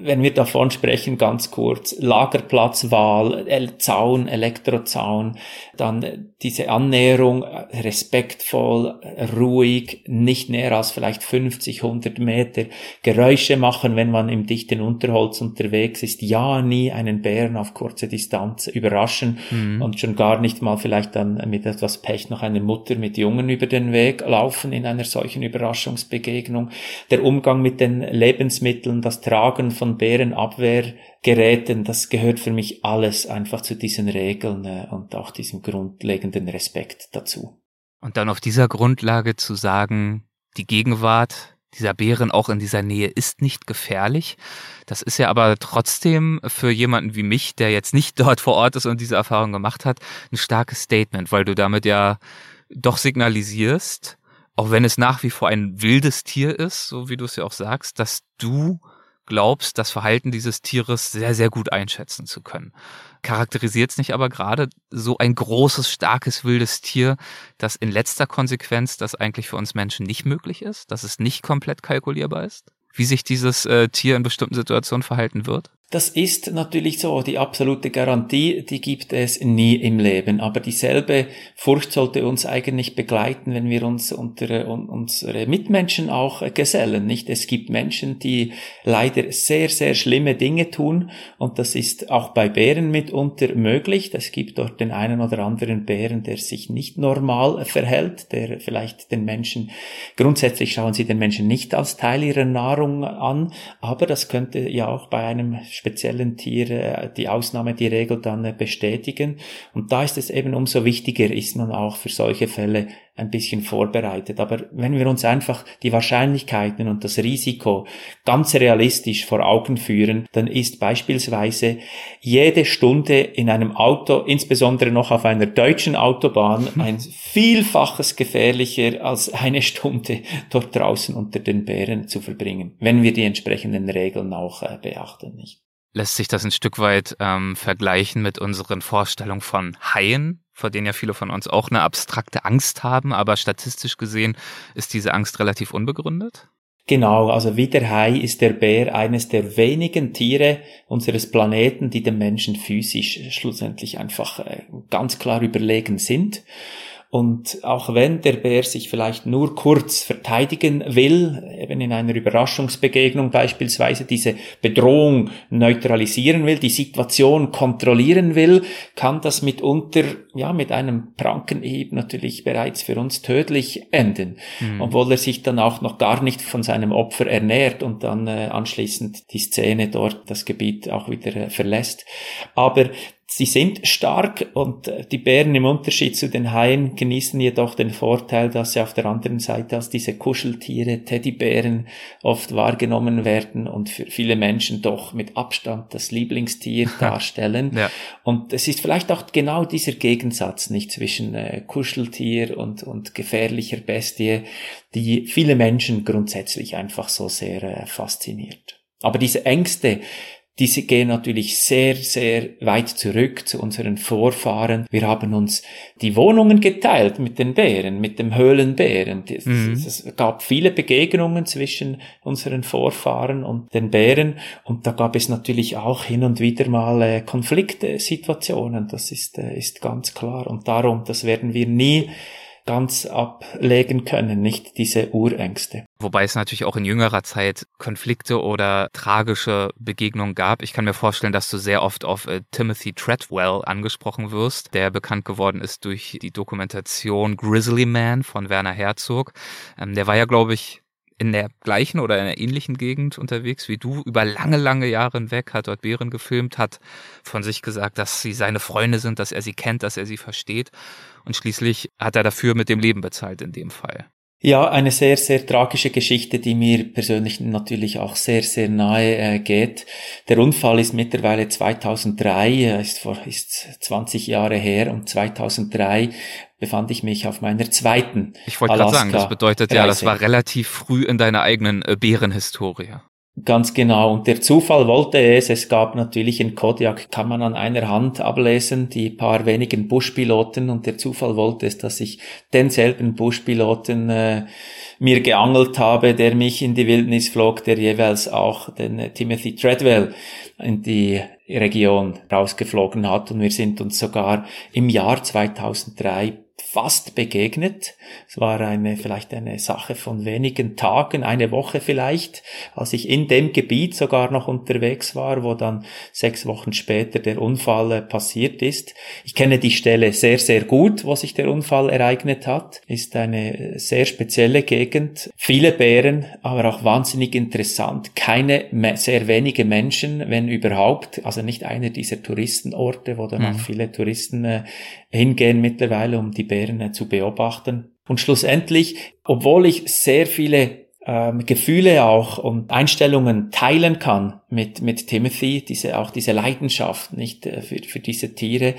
Wenn wir davon sprechen, ganz kurz, Lagerplatzwahl, Zaun, Elektrozaun, dann diese Annäherung äh, respektvoll, ruhig, nicht näher als vielleicht 50, 100 Meter, Geräusche machen, wenn man im dichten Unterholz und unterwegs ist, ja nie einen Bären auf kurze Distanz überraschen mhm. und schon gar nicht mal vielleicht dann mit etwas Pech noch einer Mutter mit Jungen über den Weg laufen in einer solchen Überraschungsbegegnung. Der Umgang mit den Lebensmitteln, das Tragen von Bärenabwehrgeräten, das gehört für mich alles einfach zu diesen Regeln äh, und auch diesem grundlegenden Respekt dazu. Und dann auf dieser Grundlage zu sagen, die Gegenwart dieser Bären auch in dieser Nähe ist nicht gefährlich. Das ist ja aber trotzdem für jemanden wie mich, der jetzt nicht [LAUGHS] dort vor Ort ist und diese Erfahrung gemacht hat, ein starkes Statement, weil du damit ja doch signalisierst, auch wenn es nach wie vor ein wildes Tier ist, so wie du es ja auch sagst, dass du glaubst, das Verhalten dieses Tieres sehr, sehr gut einschätzen zu können. Charakterisiert es nicht aber gerade so ein großes, starkes, wildes Tier, das in letzter Konsequenz das eigentlich für uns Menschen nicht möglich ist, dass es nicht komplett kalkulierbar ist? Wie sich dieses äh, Tier in bestimmten Situationen verhalten wird? Das ist natürlich so. Die absolute Garantie, die gibt es nie im Leben. Aber dieselbe Furcht sollte uns eigentlich begleiten, wenn wir uns unter unsere Mitmenschen auch gesellen, nicht? Es gibt Menschen, die leider sehr, sehr schlimme Dinge tun. Und das ist auch bei Bären mitunter möglich. Es gibt dort den einen oder anderen Bären, der sich nicht normal verhält, der vielleicht den Menschen, grundsätzlich schauen sie den Menschen nicht als Teil ihrer Nahrung an. Aber das könnte ja auch bei einem speziellen Tiere die Ausnahme die Regel dann äh, bestätigen. Und da ist es eben umso wichtiger, ist man auch für solche Fälle ein bisschen vorbereitet. Aber wenn wir uns einfach die Wahrscheinlichkeiten und das Risiko ganz realistisch vor Augen führen, dann ist beispielsweise jede Stunde in einem Auto, insbesondere noch auf einer deutschen Autobahn, [LAUGHS] ein Vielfaches gefährlicher als eine Stunde dort draußen unter den Bären zu verbringen, wenn wir die entsprechenden Regeln auch äh, beachten, nicht? Lässt sich das ein Stück weit ähm, vergleichen mit unseren Vorstellungen von Haien, vor denen ja viele von uns auch eine abstrakte Angst haben, aber statistisch gesehen ist diese Angst relativ unbegründet? Genau, also wie der Hai ist der Bär eines der wenigen Tiere unseres Planeten, die dem Menschen physisch schlussendlich einfach äh, ganz klar überlegen sind. Und auch wenn der Bär sich vielleicht nur kurz verteidigen will, eben in einer Überraschungsbegegnung beispielsweise diese Bedrohung neutralisieren will, die Situation kontrollieren will, kann das mitunter, ja, mit einem Prankenhieb natürlich bereits für uns tödlich enden. Mhm. Obwohl er sich dann auch noch gar nicht von seinem Opfer ernährt und dann äh, anschließend die Szene dort, das Gebiet auch wieder äh, verlässt. Aber Sie sind stark und äh, die Bären im Unterschied zu den Haien genießen jedoch den Vorteil, dass sie auf der anderen Seite als diese Kuscheltiere, Teddybären oft wahrgenommen werden und für viele Menschen doch mit Abstand das Lieblingstier [LAUGHS] darstellen. ja. Und es ist vielleicht auch genau dieser Gegensatz nicht zwischen äh, Kuscheltier und, und gefährlicher Bestie, die viele Menschen grundsätzlich einfach so sehr äh, fasziniert. Aber diese Ängste, diese gehen natürlich sehr, sehr weit zurück zu unseren Vorfahren. Wir haben uns die Wohnungen geteilt mit den Bären, mit dem Höhlenbären. Es, mhm. gab viele Begegnungen zwischen unseren Vorfahren und den Bären. Und da gab es natürlich auch hin und wieder mal äh, Konfliktsituationen. Das ist, äh, ist ganz klar. Und darum, das werden wir nie ganz ablegen können, nicht diese Urängste. Wobei es natürlich auch in jüngerer Zeit Konflikte oder tragische Begegnungen gab. Ich kann mir vorstellen, dass du sehr oft auf äh, Timothy Treadwell angesprochen wirst, der bekannt geworden ist durch die Dokumentation Grizzly Man von Werner Herzog. Ähm, der war ja, glaube ich, in der gleichen oder in einer ähnlichen Gegend unterwegs wie du, über lange, lange Jahre hinweg, hat dort Bären gefilmt, hat von sich gesagt, dass sie seine Freunde sind, dass er sie kennt, dass er sie versteht. Und schließlich hat er dafür mit dem Leben bezahlt in dem Fall. Ja, eine sehr, sehr tragische Geschichte, die mir persönlich natürlich auch sehr, sehr nahe äh, geht. Der Unfall ist mittlerweile 2003, äh, ist, vor, ist 20 Jahre her und 2003 befand ich mich auf meiner zweiten Ich wollte gerade sagen, das bedeutet ja, das war relativ früh in deiner eigenen äh, Bärenhistorie. Ganz genau. Und der Zufall wollte es. Es gab natürlich in Kodiak, kann man an einer Hand ablesen, die paar wenigen Buschpiloten. Und der Zufall wollte es, dass ich denselben Buschpiloten äh, mir geangelt habe, der mich in die Wildnis flog, der jeweils auch den äh, Timothy Treadwell in die Region rausgeflogen hat. Und wir sind uns sogar im Jahr 2003 fast begegnet. Es war eine, vielleicht eine Sache von wenigen Tagen, eine Woche vielleicht, als ich in dem Gebiet sogar noch unterwegs war, wo dann sechs Wochen später der Unfall äh, passiert ist. Ich kenne die Stelle sehr, sehr gut, wo sich der Unfall ereignet hat. Ist eine sehr spezielle Gegend. Viele Bären, aber auch wahnsinnig interessant. Keine, sehr wenige Menschen, wenn überhaupt. Also nicht einer dieser Touristenorte, wo dann mhm. auch viele Touristen äh, hingehen mittlerweile, um die Bären äh, zu beobachten. Und schlussendlich, obwohl ich sehr viele ähm, Gefühle auch und Einstellungen teilen kann mit, mit Timothy, diese, auch diese Leidenschaft, nicht, äh, für, für diese Tiere,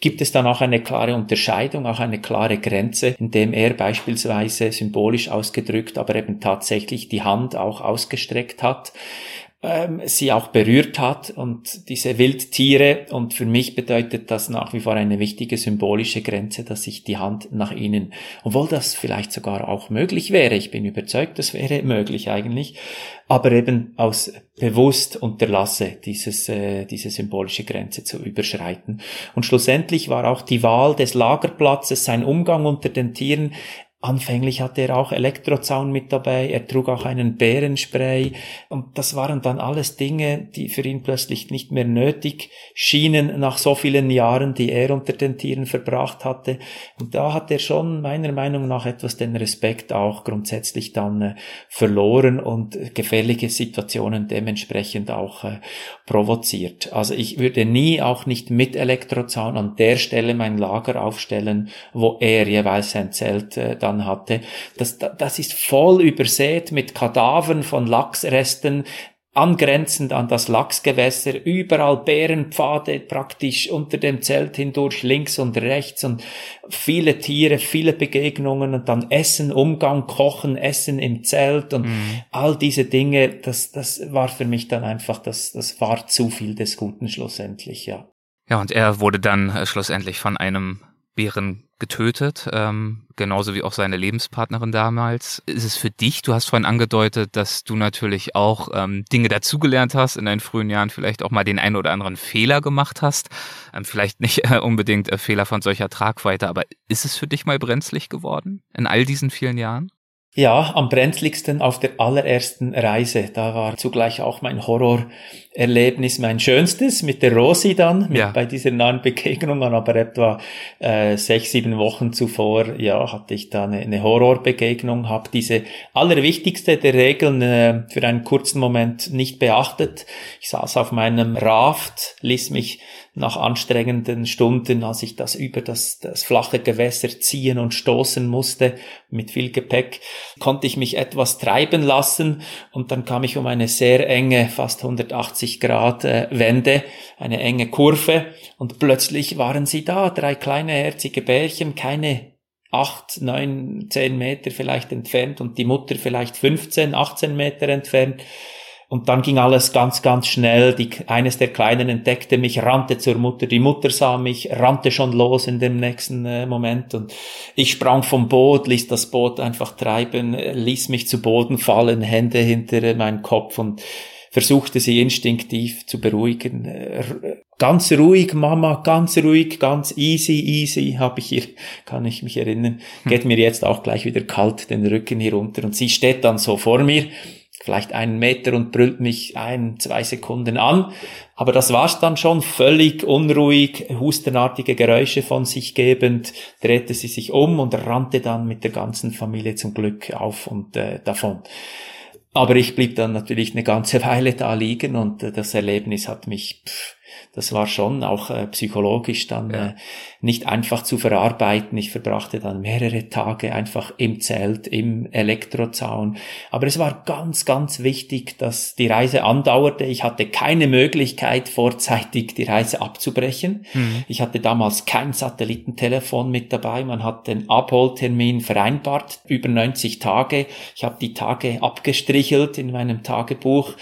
gibt es dann auch eine klare Unterscheidung, auch eine klare Grenze, indem er beispielsweise symbolisch ausgedrückt, aber eben tatsächlich die Hand auch ausgestreckt hat ähm, sie auch berührt hat und diese Wildtiere und für mich bedeutet das nach wie vor eine wichtige symbolische Grenze, dass ich die Hand nach ihnen, obwohl das vielleicht sogar auch möglich wäre, ich bin überzeugt, das wäre möglich eigentlich, aber eben aus bewusst unterlasse, dieses, äh, diese symbolische Grenze zu überschreiten. Und schlussendlich war auch die Wahl des Lagerplatzes, sein Umgang unter den Tieren Anfänglich hatte er auch Elektrozaun mit dabei, er trug auch einen Bärenspray und das waren dann alles Dinge, die für ihn plötzlich nicht mehr nötig schienen nach so vielen Jahren, die er unter den Tieren verbracht hatte. Und da hat er schon meiner Meinung nach etwas den Respekt auch grundsätzlich dann äh, verloren und gefährliche Situationen dementsprechend auch äh, provoziert. Also ich würde nie auch nicht mit Elektrozaun an der Stelle mein Lager aufstellen, wo er jeweils sein Zelt äh, dann dann hatte. Das, das ist voll übersät mit Kadavern von Lachsresten, angrenzend an das Lachsgewässer, überall Bärenpfade praktisch unter dem Zelt hindurch, links und rechts und viele Tiere, viele Begegnungen und dann Essen, Umgang, Kochen, Essen im Zelt und mhm. all diese Dinge, das, das war für mich dann einfach, das, das war zu viel des Guten schlussendlich, ja. Ja, und er wurde dann äh, schlussendlich von einem Bären getötet, ähm, genauso wie auch seine Lebenspartnerin damals. Ist es für dich, du hast vorhin angedeutet, dass du natürlich auch ähm, Dinge dazugelernt hast, in deinen frühen Jahren vielleicht auch mal den einen oder anderen Fehler gemacht hast, ähm, vielleicht nicht äh, unbedingt äh, Fehler von solcher Tragweite, aber ist es für dich mal brenzlig geworden in all diesen vielen Jahren? Ja, am brenzligsten auf der allerersten Reise. Da war zugleich auch mein Horrorerlebnis mein schönstes mit der Rosi dann, mit, ja. bei dieser nahen Begegnung. Aber etwa äh, sechs, sieben Wochen zuvor, ja, hatte ich da eine, eine Horrorbegegnung, habe diese allerwichtigste der Regeln äh, für einen kurzen Moment nicht beachtet. Ich saß auf meinem Raft, ließ mich nach anstrengenden Stunden, als ich das über das, das flache Gewässer ziehen und stoßen musste, mit viel Gepäck, konnte ich mich etwas treiben lassen und dann kam ich um eine sehr enge, fast 180 Grad äh, Wende, eine enge Kurve und plötzlich waren sie da, drei kleine herzige Bärchen, keine acht, neun, zehn Meter vielleicht entfernt und die Mutter vielleicht 15, 18 Meter entfernt. Und dann ging alles ganz, ganz schnell. Die, eines der Kleinen entdeckte mich, rannte zur Mutter. Die Mutter sah mich, rannte schon los in dem nächsten äh, Moment. Und ich sprang vom Boot, ließ das Boot einfach treiben, ließ mich zu Boden fallen, Hände hinter äh, meinen Kopf und versuchte sie instinktiv zu beruhigen. Äh, ganz ruhig, Mama, ganz ruhig, ganz easy, easy, habe ich hier, [LAUGHS] kann ich mich erinnern. Hm. Geht mir jetzt auch gleich wieder kalt den Rücken herunter. Und sie steht dann so vor mir vielleicht einen Meter und brüllt mich ein, zwei Sekunden an. Aber das war's dann schon, völlig unruhig, hustenartige Geräusche von sich gebend, drehte sie sich um und rannte dann mit der ganzen Familie zum Glück auf und äh, davon. Aber ich blieb dann natürlich eine ganze [LAUGHS] Weile da liegen und äh, das Erlebnis hat mich pff, das war schon auch äh, psychologisch dann ja. äh, nicht einfach zu verarbeiten. Ich verbrachte dann mehrere Tage einfach im Zelt, im Elektrozaun. Aber es war ganz, ganz wichtig, dass die Reise andauerte. Ich hatte keine Möglichkeit, vorzeitig die Reise abzubrechen. Mhm. Ich hatte damals kein Satellitentelefon mit dabei. Man hat den Abholtermin vereinbart, über 90 Tage. Ich habe die Tage abgestrichelt in meinem Tagebuch.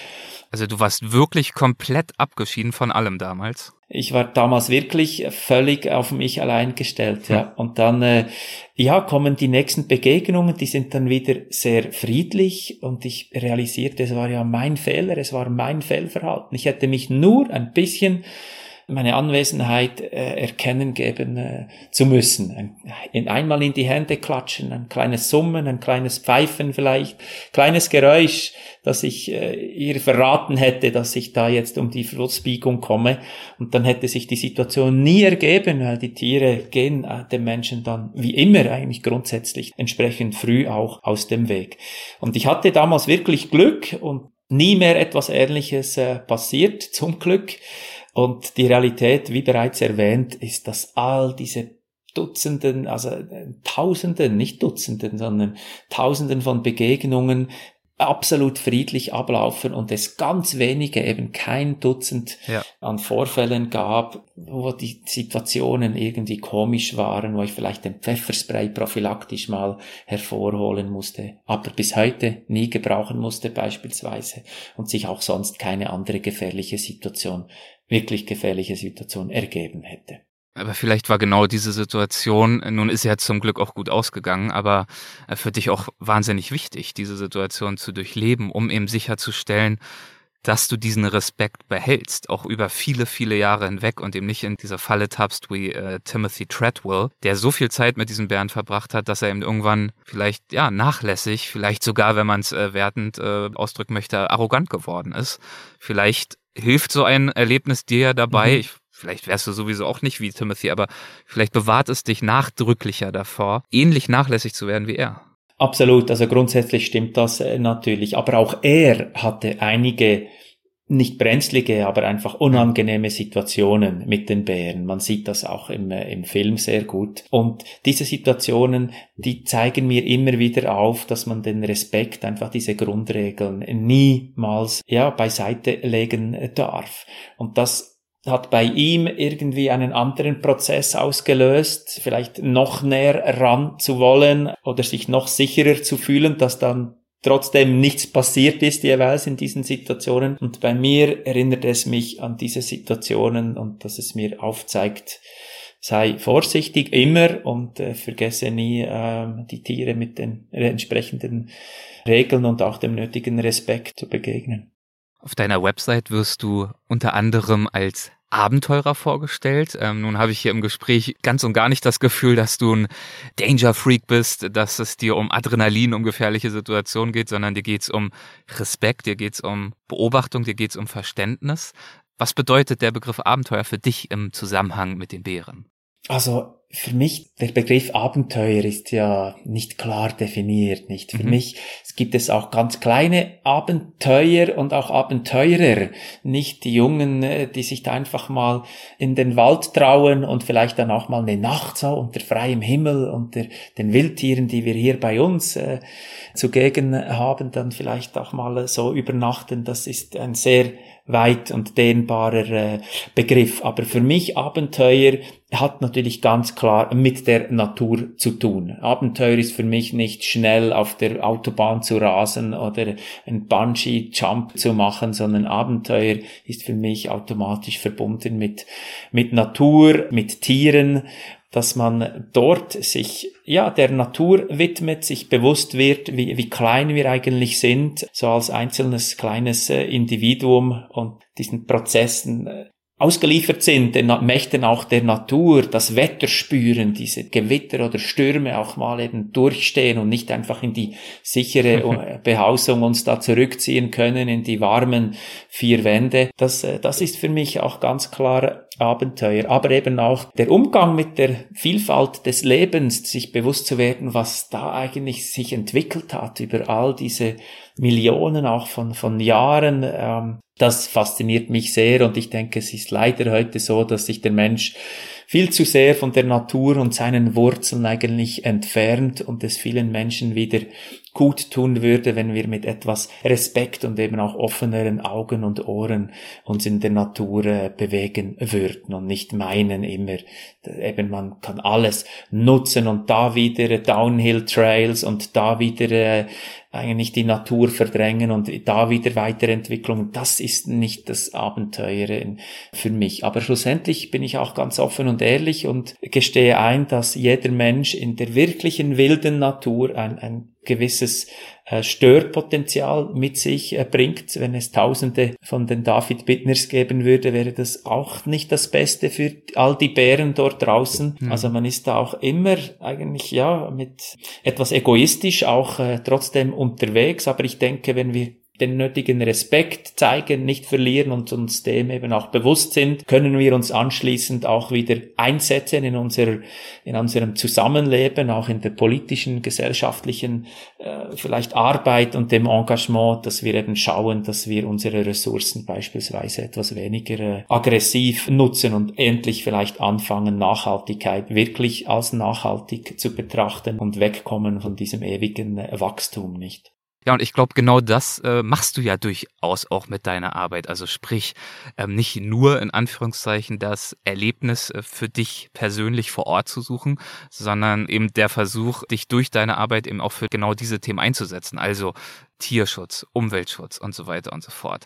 Also du warst wirklich komplett abgeschieden von allem damals. Ich war damals wirklich völlig auf mich allein gestellt, ja. Hm. Und dann, äh, ja, kommen die nächsten Begegnungen, die sind dann wieder sehr friedlich und ich realisierte, es war ja mein Fehler, es war mein Fehlverhalten. Ich hätte mich nur ein bisschen meine Anwesenheit äh, erkennen geben äh, zu müssen. Ein, in, einmal in die Hände klatschen, ein kleines Summen, ein kleines Pfeifen vielleicht, kleines Geräusch, dass ich äh, ihr verraten hätte, dass ich da jetzt um die Flussbiegung komme. Und dann hätte sich die Situation nie ergeben, weil die Tiere gehen äh, dem Menschen dann wie immer eigentlich grundsätzlich entsprechend früh auch aus dem Weg. Und ich hatte damals wirklich Glück und nie mehr etwas Ähnliches äh, passiert, zum Glück. Und die Realität, wie bereits erwähnt, ist, dass all diese Dutzenden, also äh, Tausenden, nicht Dutzenden, sondern Tausenden von Begegnungen absolut friedlich ablaufen und es ganz wenige, eben kein Dutzend ja. an Vorfällen gab, wo die Situationen irgendwie komisch waren, wo ich vielleicht den Pfefferspray prophylaktisch mal hervorholen musste, aber bis heute nie gebrauchen musste beispielsweise und sich auch sonst keine andere gefährliche Situation, wirklich gefährliche Situation ergeben hätte. Aber vielleicht war genau diese Situation, nun ist ja zum Glück auch gut ausgegangen, aber äh, für dich auch wahnsinnig wichtig, diese Situation zu durchleben, um eben sicherzustellen, dass du diesen Respekt behältst, auch über viele, viele Jahre hinweg und eben nicht in dieser Falle tappst wie äh, Timothy Treadwell, der so viel Zeit mit diesem Bären verbracht hat, dass er eben irgendwann vielleicht, ja, nachlässig, vielleicht sogar, wenn man es äh, wertend äh, ausdrücken möchte, arrogant geworden ist. Vielleicht hilft so ein Erlebnis dir ja dabei. Mhm. Ich vielleicht wärst du sowieso auch nicht wie Timothy, aber vielleicht bewahrt es dich nachdrücklicher davor, ähnlich nachlässig zu werden wie er. Absolut, also grundsätzlich stimmt das äh, natürlich. Aber auch er hatte einige nicht brenzlige, aber einfach unangenehme Situationen mit den Bären. Man sieht das auch im, äh, im Film sehr gut. Und diese Situationen, die zeigen mir immer wieder auf, dass man den Respekt, einfach diese Grundregeln niemals, ja, beiseite legen darf. Und das hat bei ihm irgendwie einen anderen Prozess ausgelöst, vielleicht noch näher ran zu wollen oder sich noch sicherer zu fühlen, dass dann trotzdem nichts passiert ist jeweils in diesen Situationen. Und bei mir erinnert es mich an diese Situationen und dass es mir aufzeigt, sei vorsichtig immer und äh, vergesse nie äh, die Tiere mit den entsprechenden Regeln und auch dem nötigen Respekt zu begegnen. Auf deiner Website wirst du unter anderem als Abenteurer vorgestellt. Ähm, nun habe ich hier im Gespräch ganz und gar nicht das Gefühl, dass du ein Danger Freak bist, dass es dir um Adrenalin, um gefährliche Situationen geht, sondern dir geht's um Respekt, dir geht's um Beobachtung, dir geht's um Verständnis. Was bedeutet der Begriff Abenteuer für dich im Zusammenhang mit den Bären? Also für mich, der Begriff Abenteuer ist ja nicht klar definiert, nicht? Für mhm. mich gibt es auch ganz kleine Abenteuer und auch Abenteurer, nicht die Jungen, äh, die sich da einfach mal in den Wald trauen und vielleicht dann auch mal eine Nacht so unter freiem Himmel, unter den Wildtieren, die wir hier bei uns äh, zugegen haben, dann vielleicht auch mal so übernachten. Das ist ein sehr weit und dehnbarer äh, Begriff. Aber für mich Abenteuer hat natürlich ganz klar mit der Natur zu tun. Abenteuer ist für mich nicht schnell auf der Autobahn zu rasen oder ein Bungee-Jump zu machen, sondern Abenteuer ist für mich automatisch verbunden mit, mit Natur, mit Tieren dass man dort sich ja der Natur widmet, sich bewusst wird, wie, wie klein wir eigentlich sind, so als einzelnes kleines äh, Individuum und diesen Prozessen äh, ausgeliefert sind, den Mächten auch der Natur, das Wetter spüren, diese Gewitter oder Stürme auch mal eben durchstehen und nicht einfach in die sichere [LAUGHS] Behausung uns da zurückziehen können, in die warmen vier Wände. Das, äh, das ist für mich auch ganz klar Abenteuer, aber eben auch der Umgang mit der Vielfalt des Lebens, sich bewusst zu werden, was da eigentlich sich entwickelt hat über all diese Millionen auch von, von Jahren. Ähm, das fasziniert mich sehr und ich denke, es ist leider heute so, dass sich der Mensch viel zu sehr von der Natur und seinen Wurzeln eigentlich entfernt und es vielen Menschen wieder gut tun würde, wenn wir mit etwas Respekt und eben auch offeneren Augen und Ohren uns in der Natur äh, bewegen würden und nicht meinen immer, eben man kann alles nutzen und da wieder Downhill Trails und da wieder äh, eigentlich die Natur verdrängen und da wieder Weiterentwicklung. Das ist nicht das Abenteuer für mich. Aber schlussendlich bin ich auch ganz offen und ehrlich und gestehe ein, dass jeder Mensch in der wirklichen wilden Natur ein, ein gewisses Störpotenzial mit sich äh, bringt. Wenn es tausende von den David Bittners geben würde, wäre das auch nicht das Beste für all die Bären dort draußen. Mhm. Also man ist da auch immer eigentlich ja mit etwas egoistisch auch äh, trotzdem unterwegs. Aber ich denke, wenn wir den nötigen Respekt zeigen, nicht verlieren und uns dem eben auch bewusst sind, können wir uns anschließend auch wieder einsetzen in unserer, in unserem Zusammenleben, auch in der politischen, gesellschaftlichen, äh, vielleicht Arbeit und dem Engagement, dass wir eben schauen, dass wir unsere Ressourcen beispielsweise etwas weniger äh, aggressiv nutzen und endlich vielleicht anfangen, Nachhaltigkeit wirklich als nachhaltig zu betrachten und wegkommen von diesem ewigen Wachstum, nicht? Ja, und ich glaube, genau das äh, machst du ja durchaus auch mit deiner Arbeit. Also sprich, ähm, nicht nur in Anführungszeichen das Erlebnis äh, für dich persönlich vor Ort zu suchen, sondern eben der Versuch, dich durch deine Arbeit eben auch für genau diese Themen einzusetzen. Also Tierschutz, Umweltschutz und so weiter und so fort.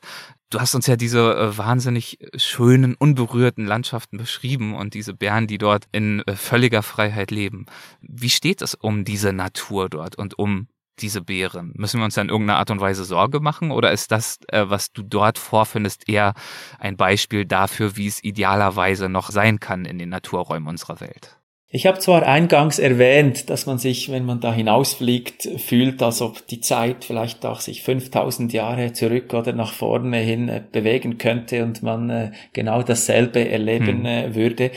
Du hast uns ja diese äh, wahnsinnig schönen, unberührten Landschaften beschrieben und diese Bären, die dort in äh, völliger Freiheit leben. Wie steht es um diese Natur dort und um diese Bären? Müssen wir uns da in irgendeiner Art und Weise Sorge machen oder ist das, äh, was du dort vorfindest, eher ein Beispiel dafür, wie es idealerweise noch sein kann in den Naturräumen unserer Welt? Ich habe zwar eingangs erwähnt, dass man sich, wenn man da hinausfliegt, fühlt, als ob die Zeit vielleicht auch sich 5000 Jahre zurück oder nach vorne hin äh, bewegen könnte und man äh, genau dasselbe erleben hm. Äh, würde.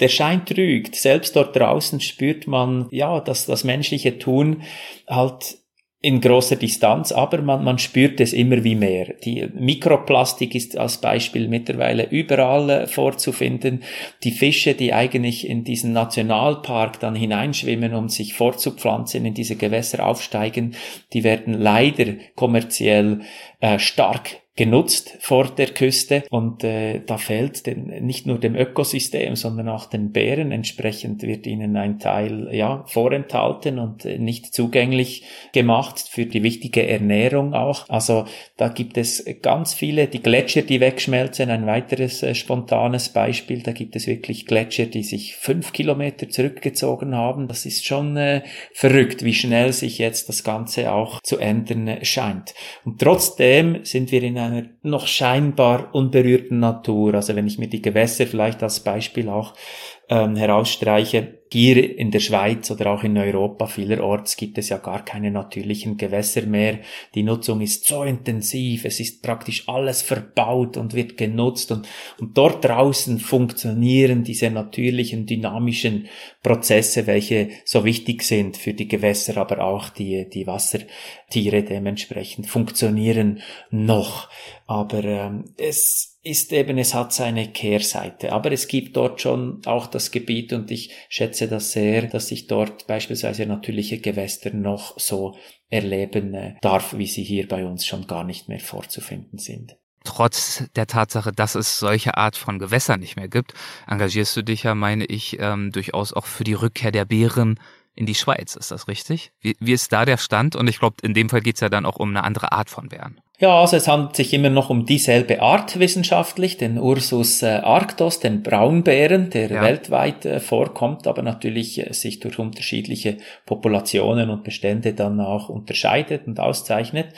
Der Schein trügt. Selbst dort draußen spürt man, ja, dass das menschliche Tun halt in großer Distanz, aber man, man spürt es immer wie mehr. Die Mikroplastik ist als Beispiel mittlerweile überall äh, vorzufinden. Die Fische, die eigentlich in diesen Nationalpark dann hineinschwimmen, um sich fortzupflanzen, in diese Gewässer aufsteigen, die werden leider kommerziell äh, stark genutzt vor der Küste und äh, da fällt den, nicht nur dem Ökosystem, sondern auch den Bären. Entsprechend wird ihnen ein Teil ja vorenthalten und äh, nicht zugänglich gemacht für die wichtige Ernährung auch. Also da gibt es ganz viele, die Gletscher, die wegschmelzen, ein weiteres äh, spontanes Beispiel. Da gibt es wirklich Gletscher, die sich fünf Kilometer zurückgezogen haben. Das ist schon äh, verrückt, wie schnell sich jetzt das Ganze auch zu ändern scheint. Und trotzdem sind wir in einer einer noch scheinbar unberührten Natur. Also wenn ich mir die Gewässer vielleicht als Beispiel auch ähm, herausstreiche, hier in der Schweiz oder auch in Europa vielerorts gibt es ja gar keine natürlichen Gewässer mehr. Die Nutzung ist so intensiv, es ist praktisch alles verbaut und wird genutzt und, und dort draußen funktionieren diese natürlichen, dynamischen Prozesse, welche so wichtig sind für die Gewässer, aber auch die, die Wassertiere dementsprechend funktionieren noch. Aber ähm, es ist eben, es hat seine Kehrseite. Aber es gibt dort schon auch das Gebiet und ich schätze das sehr, dass sich dort beispielsweise natürliche Gewässer noch so erleben äh, darf, wie sie hier bei uns schon gar nicht mehr vorzufinden sind. Trotz der Tatsache, dass es solche Art von Gewässern nicht mehr gibt, engagierst du dich ja, meine ich, ähm, durchaus auch für die Rückkehr der Bären in die Schweiz. Ist das richtig? Wie, wie ist da der Stand? Und ich glaube, in dem Fall geht es ja dann auch um eine andere Art von Bären. Ja, also es handelt sich immer noch um dieselbe Art wissenschaftlich, den Ursus äh, arctos, den Braunbären, der ja. weltweit äh, vorkommt, aber natürlich äh, sich durch unterschiedliche Populationen und Bestände dann auch unterscheidet und auszeichnet.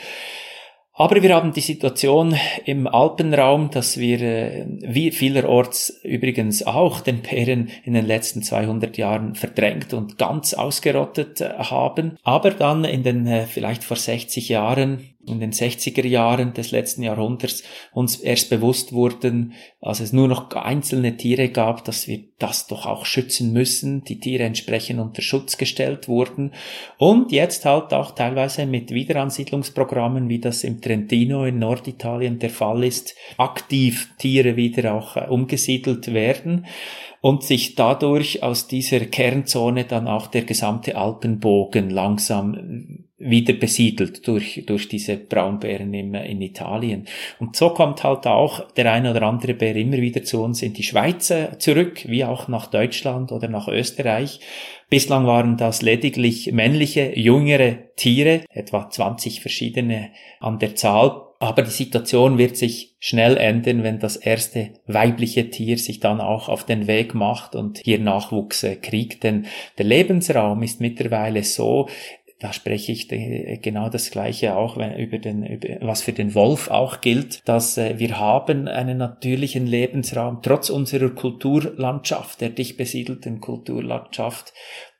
Aber wir haben die Situation im Alpenraum, dass wir, äh, wie vielerorts übrigens auch, den Bären in den letzten 200 Jahren verdrängt und ganz ausgerottet äh, haben. Aber dann in den äh, vielleicht vor 60 Jahren in den 60er Jahren des letzten Jahrhunderts uns erst bewusst wurden, als es nur noch einzelne Tiere gab, dass wir das doch auch schützen müssen, die Tiere entsprechend unter Schutz gestellt wurden. Und jetzt halt auch teilweise mit Wiederansiedlungsprogrammen, wie das im Trentino in Norditalien der Fall ist, aktiv Tiere wieder auch äh, umgesiedelt werden und sich dadurch aus dieser Kernzone dann auch der gesamte Alpenbogen langsam wieder besiedelt durch, durch diese Braunbären im, in Italien. Und so kommt halt auch der eine oder andere Bär immer wieder zu uns in die Schweiz äh, zurück, wie auch nach Deutschland oder nach Österreich. Bislang waren das lediglich männliche, jüngere Tiere, etwa 20 verschiedene an der Zahl Aber die Situation wird sich schnell ändern, wenn das erste weibliche Tier sich dann auch auf den Weg macht und hier Nachwuchs äh, kriegt. Denn der Lebensraum ist mittlerweile so, da spreche ich genau das Gleiche auch über den, über, was für den Wolf auch gilt, dass äh, wir haben einen natürlichen Lebensraum trotz unserer Kulturlandschaft, der dicht besiedelten Kulturlandschaft,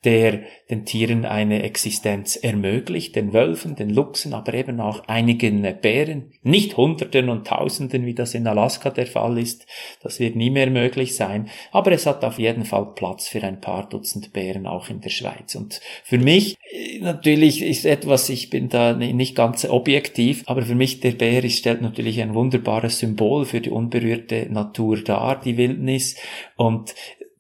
der den Tieren eine Existenz ermöglicht, den Wölfen, den Luchsen, aber eben auch einigen Bären, nicht Hunderten und Tausenden, wie das in Alaska der Fall ist, das wird nie mehr möglich sein, aber es hat auf jeden Fall Platz für ein paar Dutzend Bären auch in der Schweiz. Und für mich äh, natürlich ist etwas, ich bin da nicht ganz objektiv, aber für mich der Bär ist, stellt natürlich ein wunderbares Symbol für die unberührte Natur dar, die Wildnis. Und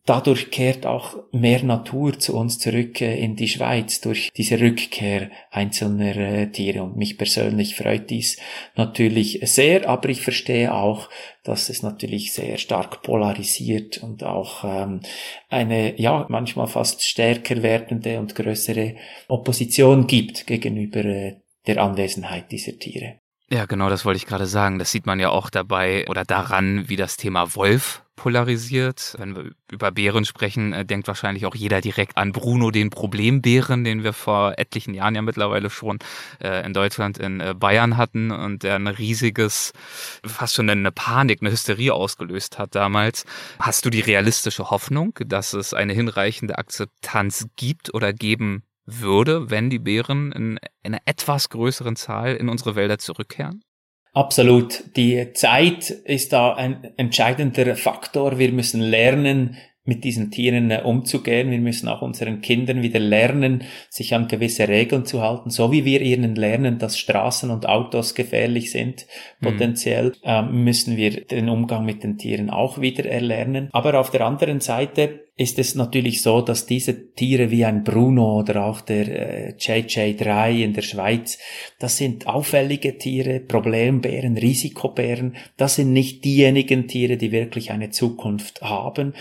dadurch kehrt auch mehr Natur zu uns zurück äh, in die Schweiz durch diese Rückkehr einzelner äh, Tiere. Und mich persönlich freut dies natürlich sehr, aber ich verstehe auch, dass es natürlich sehr stark polarisiert und auch ähm, eine, ja, manchmal fast stärker werdende und größere Opposition gibt gegenüber äh, der Anwesenheit dieser Tiere. Ja, genau, das wollte ich gerade sagen. Das sieht man ja auch dabei oder daran, wie das Thema Wolf polarisiert. Wenn wir über Bären sprechen, äh, denkt wahrscheinlich auch jeder direkt an Bruno, den Problembären, den wir vor etlichen Jahren ja mittlerweile schon äh, in Deutschland, in äh, Bayern hatten und der ein riesiges, fast schon eine Panik, eine Hysterie ausgelöst hat damals. Hast du die realistische Hoffnung, dass es eine hinreichende Akzeptanz gibt oder geben würde, wenn die Bären in einer etwas größeren Zahl in unsere Wälder zurückkehren? Absolut. Die Zeit ist da ein entscheidender Faktor. Wir müssen lernen, mit diesen Tieren äh, umzugehen. Wir müssen auch unseren Kindern wieder lernen, sich an gewisse Regeln zu halten, so wie wir ihnen lernen, dass Straßen und Autos gefährlich sind. Mhm. Potenziell ähm, müssen wir den Umgang mit den Tieren auch wieder erlernen. Aber auf der anderen Seite ist es natürlich so, dass diese Tiere wie ein Bruno oder auch der äh, JJ3 in der Schweiz, das sind auffällige Tiere, Problembären, Risikobären, das sind nicht diejenigen Tiere, die wirklich eine Zukunft haben.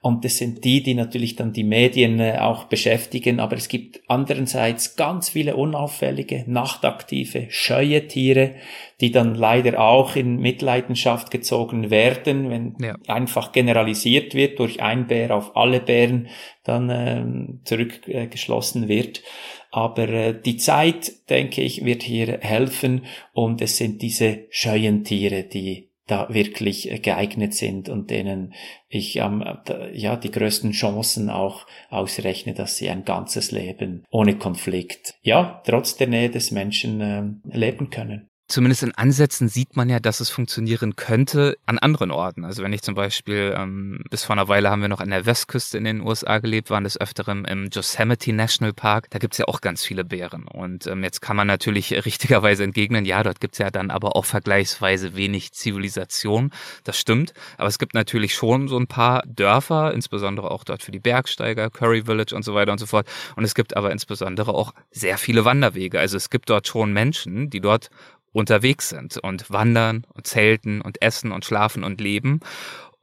Und das sind die, die natürlich dann die Medien äh, auch beschäftigen. Aber es gibt andererseits ganz viele unauffällige, nachtaktive, scheue Tiere, die dann leider auch in Mitleidenschaft gezogen werden, wenn ja. einfach generalisiert wird durch ein Bär auf alle Bären dann äh, zurückgeschlossen wird. Aber äh, die Zeit, denke ich, wird hier helfen und es sind diese scheuen Tiere, die da wirklich äh, geeignet sind und denen ich ähm, ja die größten Chancen auch ausrechne, dass sie ein ganzes Leben ohne Konflikt, ja, trotz der Nähe des Menschen äh, leben können zumindest in Ansätzen sieht man ja, dass es funktionieren könnte an anderen Orten. Also wenn ich zum Beispiel, ähm, bis vor einer Weile haben wir noch an der Westküste in den USA gelebt, waren des Öfteren im Yosemite National Park. Da gibt's ja auch ganz viele Bären. Und ähm, jetzt kann man natürlich [LAUGHS] richtigerweise entgegnen, ja, dort gibt's ja dann aber auch vergleichsweise wenig Zivilisation. Das stimmt. Aber es gibt natürlich schon so ein paar Dörfer, insbesondere auch dort für die Bergsteiger, Curry Village und so weiter und so fort. Und es gibt aber insbesondere auch sehr viele Wanderwege. Also es gibt dort schon Menschen, die dort unterwegs sind und wandern und zelten und essen und schlafen und leben.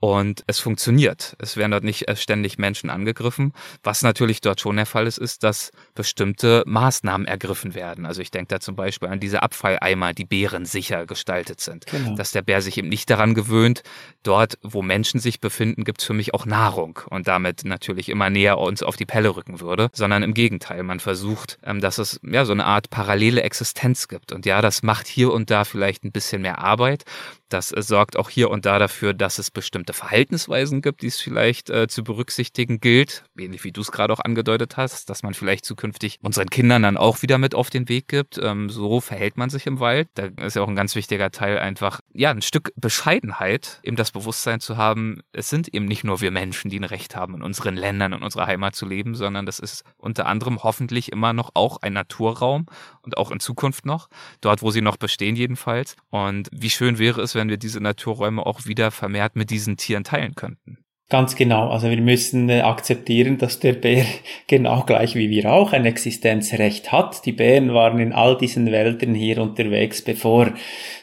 Und es funktioniert. Es werden dort nicht äh, ständig Menschen angegriffen. Was natürlich dort schon der Fall ist, ist, dass bestimmte Maßnahmen ergriffen werden. Also ich denke da zum Beispiel an diese Abfalleimer, die bärensicher gestaltet sind. Genau. Dass der Bär sich eben nicht daran gewöhnt, dort, wo Menschen sich befinden, gibt's für mich auch Nahrung und damit natürlich immer näher uns auf die Pelle rücken würde, sondern im Gegenteil, man versucht, ähm, dass es ja so eine Art parallele Existenz gibt. Und ja, das macht hier und da vielleicht ein bisschen mehr Arbeit. Das äh, sorgt auch hier und da dafür, dass es bestimmte Verhaltensweisen gibt, die es vielleicht äh, zu berücksichtigen gilt, ähnlich wie du es gerade auch angedeutet hast, dass man vielleicht zukünftig unseren Kindern dann auch wieder mit auf den Weg gibt. Ähm, so verhält man sich im Wald. Da ist ja auch ein ganz wichtiger Teil einfach, ja, ein Stück Bescheidenheit, eben das Bewusstsein zu haben, es sind eben nicht nur wir Menschen, die ein Recht haben, in unseren Ländern und unserer Heimat zu leben, sondern das ist unter anderem hoffentlich immer noch auch ein Naturraum und auch in Zukunft noch, dort, wo sie noch bestehen jedenfalls. Und wie schön wäre es, wenn wir diese Naturräume auch wieder vermehrt mit diesen Tieren teilen könnten. Ganz genau. Also wir müssen äh, akzeptieren, dass der Bär [LAUGHS] genau gleich wie wir auch ein Existenzrecht hat. Die Bären waren in all diesen Wäldern hier unterwegs, bevor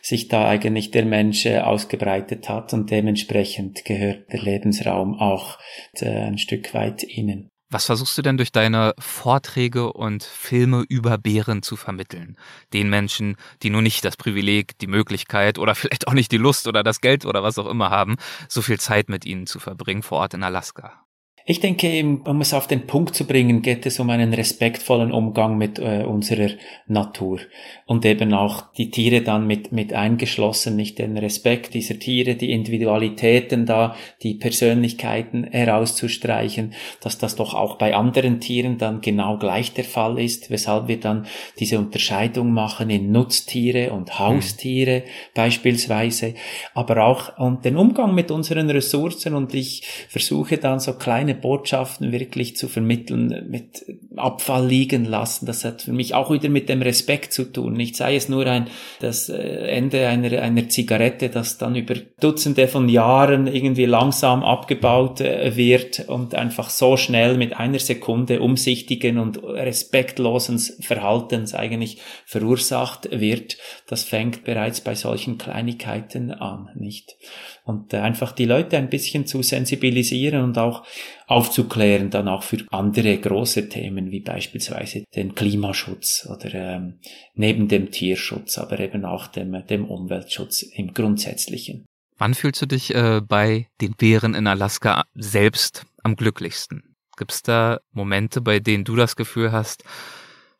sich da eigentlich der Mensch äh, ausgebreitet hat und dementsprechend gehört der Lebensraum auch äh, ein Stück weit ihnen. Was versuchst du denn durch deine Vorträge und Filme über Bären zu vermitteln? Den Menschen, die nur nicht das Privileg, die Möglichkeit oder [LAUGHS] vielleicht auch nicht die Lust oder das Geld oder was auch immer haben, so viel Zeit mit ihnen zu verbringen vor Ort in Alaska. Ich denke, um es auf den Punkt zu bringen, geht es um einen respektvollen Umgang mit äh, unserer Natur und eben auch die Tiere dann mit, mit eingeschlossen, nicht den Respekt dieser Tiere, die Individualitäten da, die Persönlichkeiten herauszustreichen, dass das doch auch bei anderen Tieren dann genau gleich der Fall ist, weshalb wir dann diese Unterscheidung machen in Nutztiere und Haustiere mhm. beispielsweise, aber auch und den Umgang mit unseren Ressourcen und ich versuche dann so kleine kleine Botschaften wirklich zu vermitteln, mit Abfall liegen lassen. Das hat für mich auch wieder mit dem Respekt zu tun. Nicht sei es nur ein, das äh, Ende einer, einer Zigarette, das dann über Dutzende von Jahren irgendwie langsam abgebaut äh, wird und einfach so schnell mit einer Sekunde umsichtigen und respektlosen Verhaltens eigentlich verursacht wird. Das fängt bereits bei solchen Kleinigkeiten an, nicht? Und äh, einfach die Leute ein bisschen zu sensibilisieren und auch aufzuklären, dann auch für andere große Themen wie beispielsweise den Klimaschutz oder ähm, neben dem Tierschutz, aber eben auch dem, dem Umweltschutz im Grundsätzlichen. Wann fühlst du dich äh, bei den Bären in Alaska selbst am glücklichsten? Gibt es da Momente, bei denen du das Gefühl hast,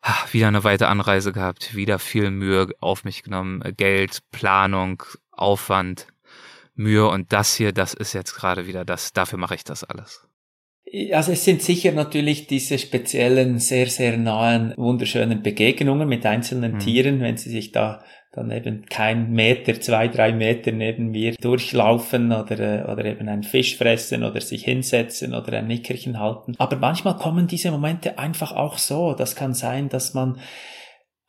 ach, wieder eine weite Anreise gehabt, wieder viel Mühe auf mich genommen, äh, Geld, Planung, Aufwand, Mühe und das hier, das ist jetzt gerade wieder das, dafür mache ich das alles. Also es sind sicher natürlich diese speziellen, sehr, sehr nahen, wunderschönen Begegnungen mit einzelnen mhm. Tieren, wenn sie sich da dann eben kein Meter, zwei, drei Meter neben mir durchlaufen oder, äh, oder eben einen Fisch fressen oder sich hinsetzen oder ein Nickerchen halten. Aber manchmal kommen diese Momente einfach auch so. Das kann sein, dass man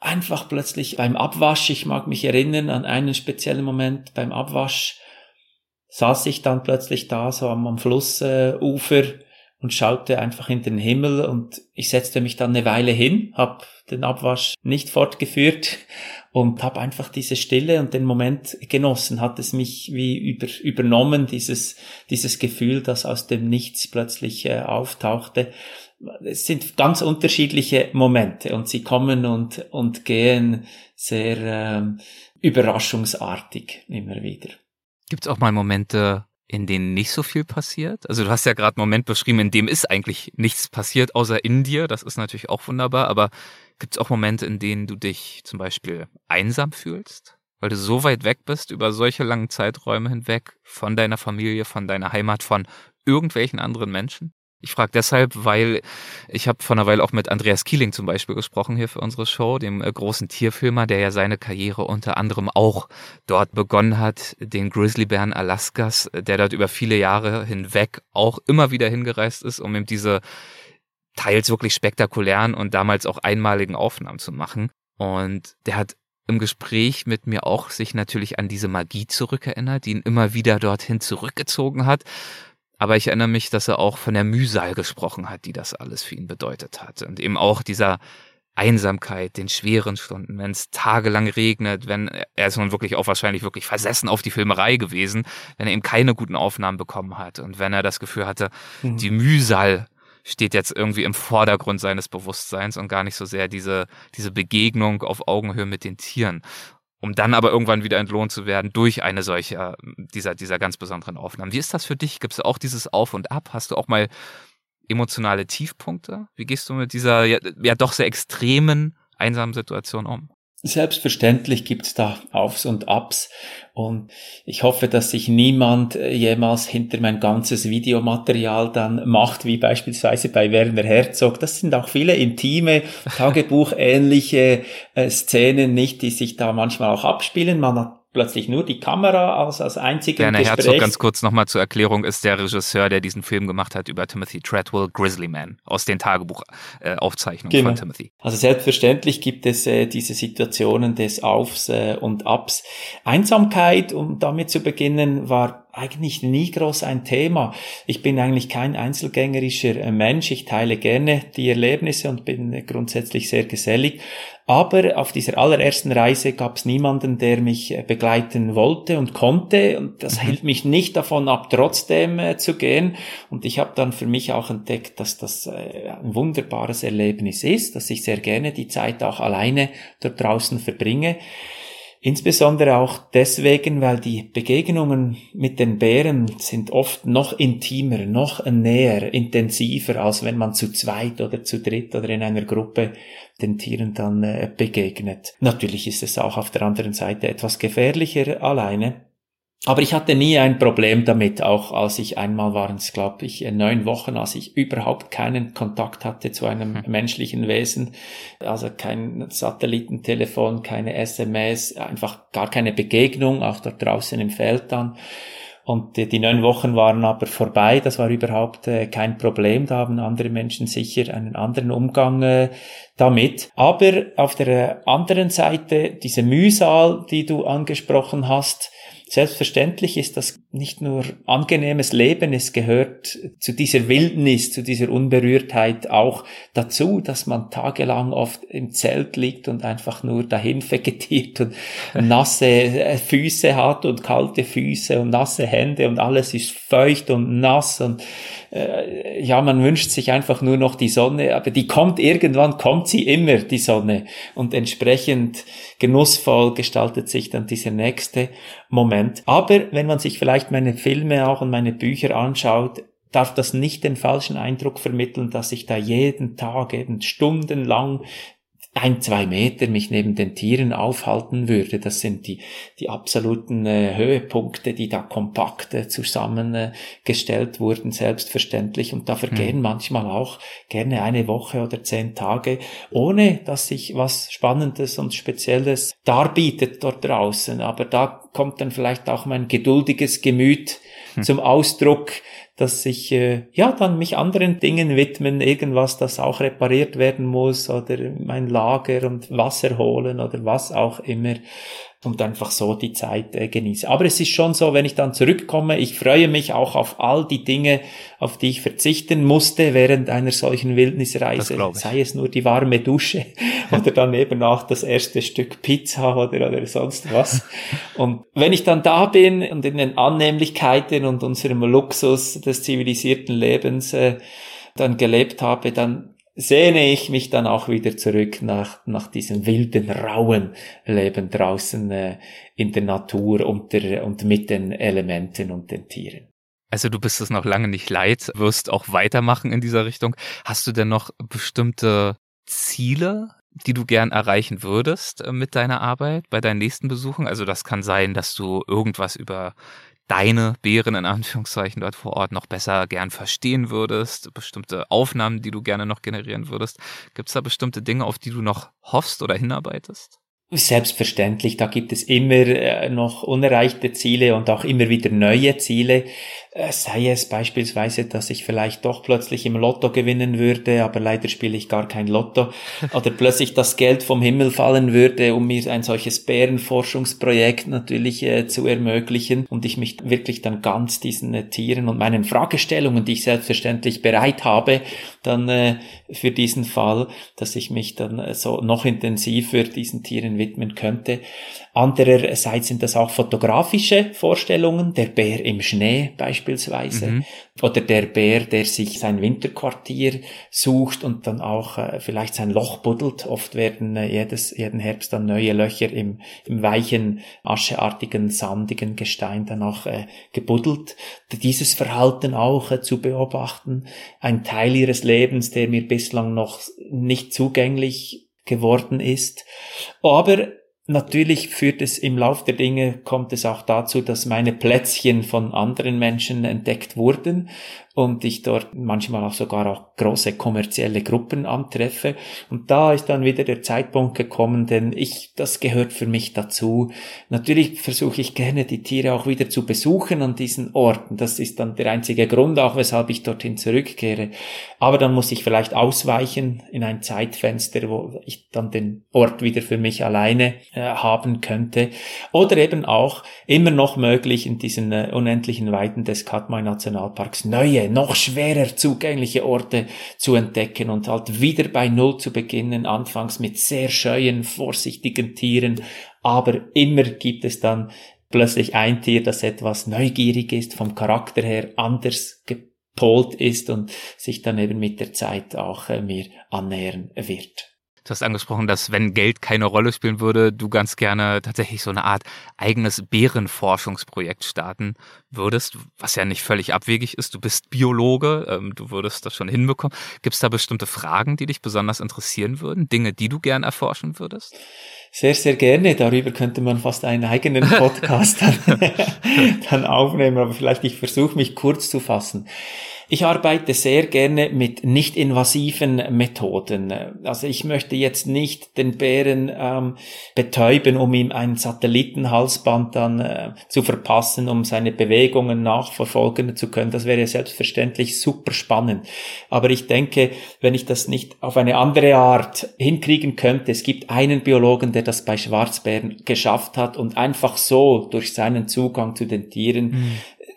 einfach plötzlich beim Abwasch, ich mag mich erinnern an einen speziellen Moment beim Abwasch, saß ich dann plötzlich da so am, am Flussufer und schaute einfach in den Himmel und ich setzte mich dann eine Weile hin, habe den Abwasch nicht fortgeführt [LAUGHS] und habe einfach diese Stille und den Moment genossen, hat es mich wie über, übernommen, dieses, dieses Gefühl, das aus dem Nichts plötzlich äh, auftauchte. Es sind ganz unterschiedliche Momente und sie kommen und, und gehen sehr ähm, überraschungsartig immer wieder. Gibt es auch mal Momente, in denen nicht so viel passiert? Also du hast ja gerade einen Moment beschrieben, in dem ist eigentlich nichts passiert, außer in dir. Das ist natürlich auch wunderbar. Aber gibt es auch Momente, in denen du dich zum Beispiel einsam fühlst? Weil du so weit weg bist über solche langen Zeiträume hinweg von deiner Familie, von deiner Heimat, von irgendwelchen anderen Menschen? Ich frage deshalb, weil ich habe vor einer Weile auch mit Andreas Kieling zum Beispiel gesprochen hier für unsere Show, dem äh, großen Tierfilmer, der ja seine Karriere unter anderem auch dort begonnen hat, den Grizzlybären Alaskas, der dort über viele Jahre hinweg auch immer wieder hingereist ist, um ihm diese teils wirklich spektakulären und damals auch einmaligen Aufnahmen zu machen. Und der hat im Gespräch mit mir auch sich natürlich an diese Magie zurückerinnert, die ihn immer wieder dorthin zurückgezogen hat aber ich erinnere mich, dass er auch von der Mühsal gesprochen hat, die das alles für ihn bedeutet hat. Und eben auch dieser Einsamkeit, den schweren Stunden, wenn es tagelang regnet, wenn er ist nun wirklich auch wahrscheinlich wirklich versessen auf die Filmerei gewesen, wenn er eben keine guten Aufnahmen bekommen hat und wenn er das Gefühl hatte, mhm. die Mühsal steht jetzt irgendwie im Vordergrund seines Bewusstseins und gar nicht so sehr diese, diese Begegnung auf Augenhöhe mit den Tieren um dann aber irgendwann wieder entlohnt zu werden durch eine solche, dieser, dieser ganz besonderen Aufnahmen. Wie ist das für dich? Gibt es auch dieses Auf und Ab? Hast du auch mal emotionale Tiefpunkte? Wie gehst du mit dieser ja, ja doch sehr extremen, einsamen Situation um? Selbstverständlich gibt's da Aufs und Abs und ich hoffe, dass sich niemand äh, jemals hinter mein ganzes Videomaterial dann macht, wie beispielsweise bei Werner Herzog. Das sind auch viele intime, Tagebuchähnliche äh, Szenen, nicht, die sich da manchmal auch abspielen. Man hat plötzlich nur die Kamera als, als einzigen Werner Gespräch. Herzog, ganz kurz nochmal zur Erklärung, ist der Regisseur, der diesen Film gemacht hat über Timothy Treadwell, Grizzly Man, aus den Tagebuchaufzeichnungen äh, genau. von Timothy. Also selbstverständlich gibt es äh, diese Situationen des Aufs äh, und Abs. Einsamkeit, um damit zu beginnen, war eigentlich nie groß ein Thema. Ich bin eigentlich kein einzelgängerischer äh, Mensch. Ich teile gerne die Erlebnisse und bin grundsätzlich sehr gesellig. Aber auf dieser allerersten Reise gab es niemanden, der mich äh, begleiten wollte und konnte. Und das mhm. hielt mich nicht davon ab, trotzdem äh, zu gehen. Und ich habe dann für mich auch entdeckt, dass das äh, ein wunderbares Erlebnis ist, dass ich sehr gerne die Zeit auch alleine dort draußen verbringe. Insbesondere auch deswegen, weil die Begegnungen mit den Bären sind oft noch intimer, noch näher, intensiver, als wenn man zu zweit oder zu dritt oder in einer Gruppe den Tieren dann äh, begegnet. Natürlich ist es auch auf der anderen Seite etwas gefährlicher alleine. Aber ich hatte nie ein Problem damit, auch als ich einmal waren es, glaube ich, neun Wochen, als ich überhaupt keinen Kontakt hatte zu einem hm. menschlichen Wesen, also kein Satellitentelefon, keine SMS, einfach gar keine Begegnung, auch dort draußen im Feld dann. Und die, die neun Wochen waren aber vorbei, das war überhaupt äh, kein Problem, da haben andere Menschen sicher einen anderen Umgang äh, damit. Aber auf der anderen Seite, diese Mühsal, die du angesprochen hast, Selbstverständlich ist das nicht nur angenehmes Leben, es gehört zu dieser Wildnis, zu dieser Unberührtheit auch dazu, dass man tagelang oft im Zelt liegt und einfach nur dahin vegetiert und [LAUGHS] nasse äh, Füße hat und kalte Füße und nasse Hände und alles ist feucht und nass und äh, ja, man wünscht sich einfach nur noch die Sonne, aber die kommt irgendwann, kommt sie immer, die Sonne. Und entsprechend genussvoll gestaltet sich dann dieser nächste Moment. Aber wenn man sich vielleicht meine Filme auch und meine Bücher anschaut, darf das nicht den falschen Eindruck vermitteln, dass ich da jeden Tag eben stundenlang ein, zwei Meter mich neben den Tieren aufhalten würde. Das sind die, die absoluten äh, Höhepunkte, die da kompakt äh, zusammengestellt wurden, selbstverständlich. Und da vergehen hm. manchmal auch gerne eine Woche oder zehn Tage, ohne dass sich was Spannendes und Spezielles darbietet dort draußen. Aber da kommt dann vielleicht auch mein geduldiges Gemüt hm. zum Ausdruck, dass ich äh, ja dann mich anderen Dingen widmen, irgendwas, das auch repariert werden muss oder mein Lager und Wasser holen oder was auch immer und einfach so die Zeit äh, genieße. Aber es ist schon so, wenn ich dann zurückkomme, ich freue mich auch auf all die Dinge, auf die ich verzichten musste während einer solchen Wildnisreise. Sei es nur die warme Dusche [LAUGHS] oder dann eben auch das erste Stück Pizza oder, oder sonst was. Und wenn ich dann da bin und in den Annehmlichkeiten und unserem Luxus des zivilisierten Lebens äh, dann gelebt habe, dann sehne ich mich dann auch wieder zurück nach, nach diesem wilden, rauen Leben draußen äh, in der Natur und, der, und mit den Elementen und den Tieren. Also du bist es noch lange nicht leid, wirst auch weitermachen in dieser Richtung. Hast du denn noch bestimmte Ziele, die du gern erreichen würdest äh, mit deiner Arbeit bei deinen nächsten Besuchen? Also das kann sein, dass du irgendwas über deine Bären in Anführungszeichen dort vor Ort noch besser gern verstehen würdest, bestimmte Aufnahmen, die du gerne noch generieren würdest. Gibt es da bestimmte Dinge, auf die du noch hoffst oder hinarbeitest? Selbstverständlich, da gibt es immer äh, noch unerreichte Ziele und auch immer wieder neue Ziele. Äh, sei es beispielsweise, dass ich vielleicht doch plötzlich im Lotto gewinnen würde, aber leider spiele ich gar kein Lotto. [LAUGHS] Oder plötzlich das Geld vom Himmel fallen würde, um mir ein solches Bärenforschungsprojekt natürlich äh, zu ermöglichen und ich mich wirklich dann ganz diesen äh, Tieren und meinen Fragestellungen, die ich selbstverständlich bereit habe, dann äh, für diesen Fall, dass ich mich dann äh, so noch intensiver diesen Tieren widmen könnte. Andererseits sind das auch fotografische Vorstellungen, der Bär im Schnee beispielsweise mhm. oder der Bär, der sich sein Winterquartier sucht und dann auch äh, vielleicht sein Loch buddelt. Oft werden äh, jedes, jeden Herbst dann neue Löcher im, im weichen, ascheartigen, sandigen Gestein dann auch äh, gebuddelt. Dieses Verhalten auch äh, zu beobachten, ein Teil ihres Lebens, der mir bislang noch nicht zugänglich geworden ist. Aber natürlich führt es im Lauf der Dinge, kommt es auch dazu, dass meine Plätzchen von anderen Menschen entdeckt wurden und ich dort manchmal auch sogar auch große kommerzielle Gruppen antreffe. Und da ist dann wieder der Zeitpunkt gekommen, denn ich, das gehört für mich dazu. Natürlich versuche ich gerne die Tiere auch wieder zu besuchen an diesen Orten. Das ist dann der einzige Grund auch, weshalb ich dorthin zurückkehre. Aber dann muss ich vielleicht ausweichen in ein Zeitfenster, wo ich dann den Ort wieder für mich alleine äh, haben könnte. Oder eben auch immer noch möglich in diesen äh, unendlichen Weiten des Katmai Nationalparks neue, noch schwerer zugängliche Orte zu entdecken und halt wieder bei Null zu beginnen, anfangs mit sehr scheuen, vorsichtigen Tieren, aber immer gibt es dann plötzlich ein Tier, das etwas neugierig ist, vom Charakter her anders gepolt ist und sich dann eben mit der Zeit auch äh, mir annähern wird. Du hast angesprochen, dass wenn Geld keine Rolle spielen würde, du ganz gerne tatsächlich so eine Art eigenes Bärenforschungsprojekt starten würdest, was ja nicht völlig abwegig ist. Du bist Biologe, ähm, du würdest das schon hinbekommen. Gibt es da bestimmte Fragen, die dich besonders interessieren würden? Dinge, die du gern erforschen würdest? Sehr, sehr gerne. Darüber könnte man fast einen eigenen Podcast [LAUGHS] dann, [LAUGHS] dann aufnehmen, aber vielleicht ich versuche mich kurz zu fassen. Ich arbeite sehr gerne mit nicht invasiven Methoden. Also ich möchte jetzt nicht den Bären ähm, betäuben, um ihm ein Satellitenhalsband dann äh, zu verpassen, um seine Bewegungen nachverfolgen zu können. Das wäre selbstverständlich super spannend. Aber ich denke, wenn ich das nicht auf eine andere Art hinkriegen könnte, es gibt einen Biologen, der das bei Schwarzbären geschafft hat und einfach so durch seinen Zugang zu den Tieren mhm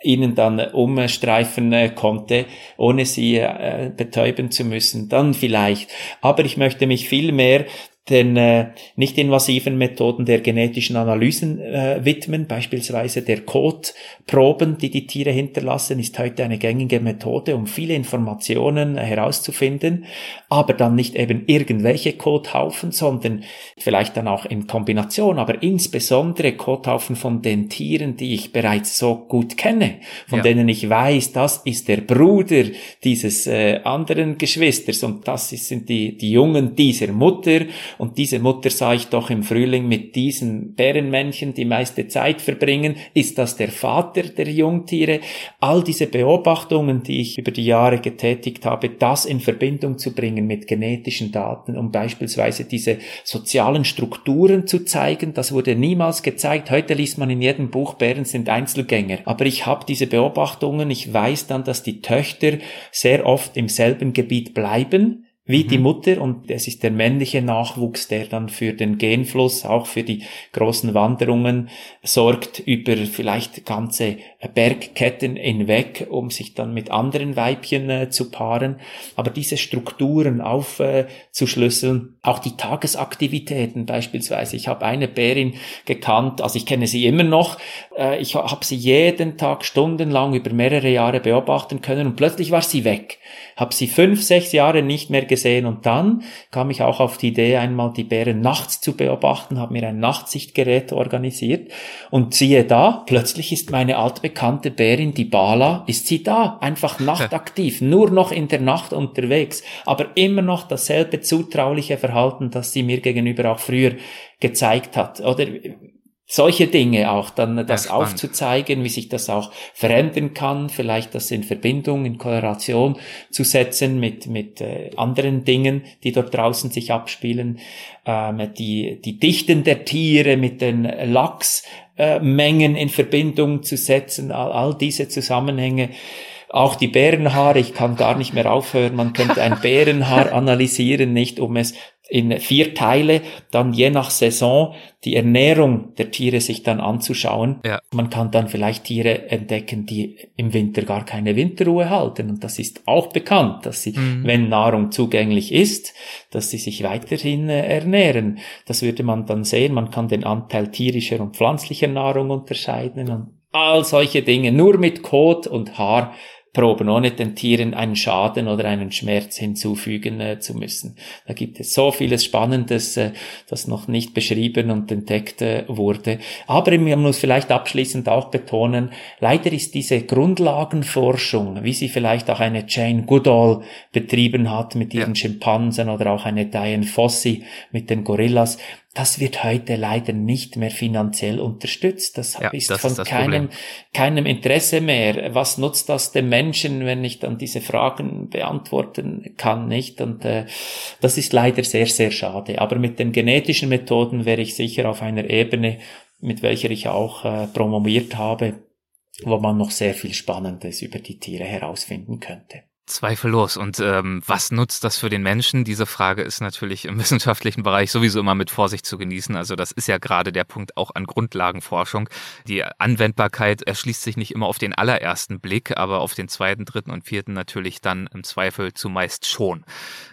ihnen dann umstreifen äh, konnte, ohne sie äh, betäuben zu müssen, dann vielleicht. Aber ich möchte mich viel mehr den äh, nicht-invasiven Methoden der genetischen Analysen äh, widmen, beispielsweise der Kotproben, die die Tiere hinterlassen, ist heute eine gängige Methode, um viele Informationen herauszufinden, aber dann nicht eben irgendwelche Kothaufen, sondern vielleicht dann auch in Kombination, aber insbesondere Kothaufen von den Tieren, die ich bereits so gut kenne, von ja. denen ich weiß, das ist der Bruder dieses äh, anderen Geschwisters. Und das sind die, die Jungen dieser Mutter und diese Mutter sah ich doch im Frühling mit diesen Bärenmännchen die meiste Zeit verbringen. Ist das der Vater der Jungtiere? All diese Beobachtungen, die ich über die Jahre getätigt habe, das in Verbindung zu bringen mit genetischen Daten, um beispielsweise diese sozialen Strukturen zu zeigen, das wurde niemals gezeigt. Heute liest man in jedem Buch, Bären sind Einzelgänger. Aber ich habe diese Beobachtungen, ich weiß dann, dass die Töchter sehr oft im selben Gebiet bleiben, wie mhm. die Mutter und es ist der männliche Nachwuchs, der dann für den Genfluss, auch für die großen Wanderungen sorgt über vielleicht ganze Bergketten hinweg, um sich dann mit anderen Weibchen äh, zu paaren. Aber diese Strukturen aufzuschlüsseln, äh, auch die Tagesaktivitäten beispielsweise. Ich habe eine Bärin gekannt, also ich kenne sie immer noch. Äh, ich habe sie jeden Tag stundenlang über mehrere Jahre beobachten können und plötzlich war sie weg. Habe sie fünf, sechs Jahre nicht mehr gesehen und dann kam ich auch auf die Idee, einmal die Bären nachts zu beobachten, habe mir ein Nachtsichtgerät organisiert und siehe da, plötzlich ist meine altbekannte Bärin, die Bala, ist sie da, einfach [LAUGHS] nachtaktiv, nur noch in der Nacht unterwegs, aber immer noch dasselbe zutrauliche Verhalten, das sie mir gegenüber auch früher gezeigt hat. Oder solche Dinge auch dann das ja, aufzuzeigen, wie sich das auch verändern kann, vielleicht das in Verbindung, in Korrelation zu setzen mit mit äh, anderen Dingen, die dort draußen sich abspielen, ähm, die die Dichten der Tiere mit den Lachsmengen äh, in Verbindung zu setzen, all, all diese Zusammenhänge. Auch die Bärenhaare, ich kann gar nicht mehr aufhören, man könnte ein [LAUGHS] Bärenhaar analysieren, nicht um es in vier Teile, dann je nach Saison die Ernährung der Tiere sich dann anzuschauen. Ja. Man kann dann vielleicht Tiere entdecken, die im Winter gar keine Winterruhe halten. Und das ist auch bekannt, dass sie, mhm. wenn Nahrung zugänglich ist, dass sie sich weiterhin äh, ernähren. Das würde man dann sehen. Man kann den Anteil tierischer und pflanzlicher Nahrung unterscheiden und all solche Dinge. Nur mit Kot und Haar Proben, ohne den Tieren einen Schaden oder einen Schmerz hinzufügen äh, zu müssen. Da gibt es so vieles Spannendes, äh, das noch nicht beschrieben und entdeckt äh, wurde. Aber man muss vielleicht abschließend auch betonen, leider ist diese Grundlagenforschung, wie sie vielleicht auch eine Jane Goodall betrieben hat mit ihren ja. Schimpansen oder auch eine Diane Fossey mit den Gorillas, das wird heute leider nicht mehr finanziell unterstützt. Das ja, ist das von ist keinem, keinem Interesse mehr. Was nutzt das dem Menschen, wenn ich dann diese Fragen beantworten kann, nicht? Und äh, das ist leider sehr, sehr schade. Aber mit den genetischen Methoden wäre ich sicher auf einer Ebene, mit welcher ich auch äh, promoviert habe, wo man noch sehr viel Spannendes über die Tiere herausfinden könnte. Zweifellos. Und ähm, was nutzt das für den Menschen? Diese Frage ist natürlich im [LAUGHS] wissenschaftlichen Bereich sowieso immer mit Vorsicht zu genießen. Also das ist ja gerade der Punkt auch an Grundlagenforschung. Die Anwendbarkeit erschließt sich nicht immer auf den allerersten Blick, aber auf den zweiten, dritten und vierten natürlich dann im Zweifel zumeist schon.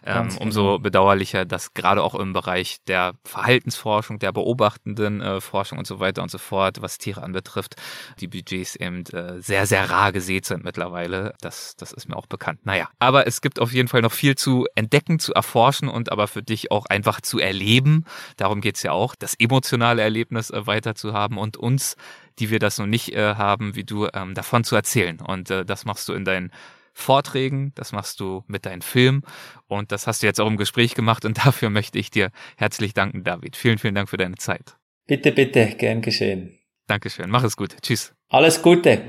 Ähm, genau. umso bedauerlicher, dass gerade auch im Bereich der Verhaltensforschung, der beobachtenden äh, Forschung und so weiter und so fort, was Tiere anbetrifft, die Budgets eben äh, sehr, sehr rar gesät sind mittlerweile. Das, das ist mir auch bekannt. Naja, aber es gibt auf jeden Fall noch viel zu entdecken, zu erforschen und aber für dich auch einfach zu erleben. Darum geht's ja auch, das emotionale Erlebnis äh, weiter zu haben und uns, die wir das noch nicht äh, haben, wie du, ähm, davon zu erzählen. Und äh, das machst du in deinen Vorträgen, das machst du mit deinen Filmen und das hast du jetzt auch im Gespräch gemacht und [LAUGHS] dafür möchte ich dir herzlich danken, David. Vielen, vielen Dank für deine Zeit. Bitte, bitte, gern geschehen. Dankeschön, mach es gut. Tschüss. Alles Gute.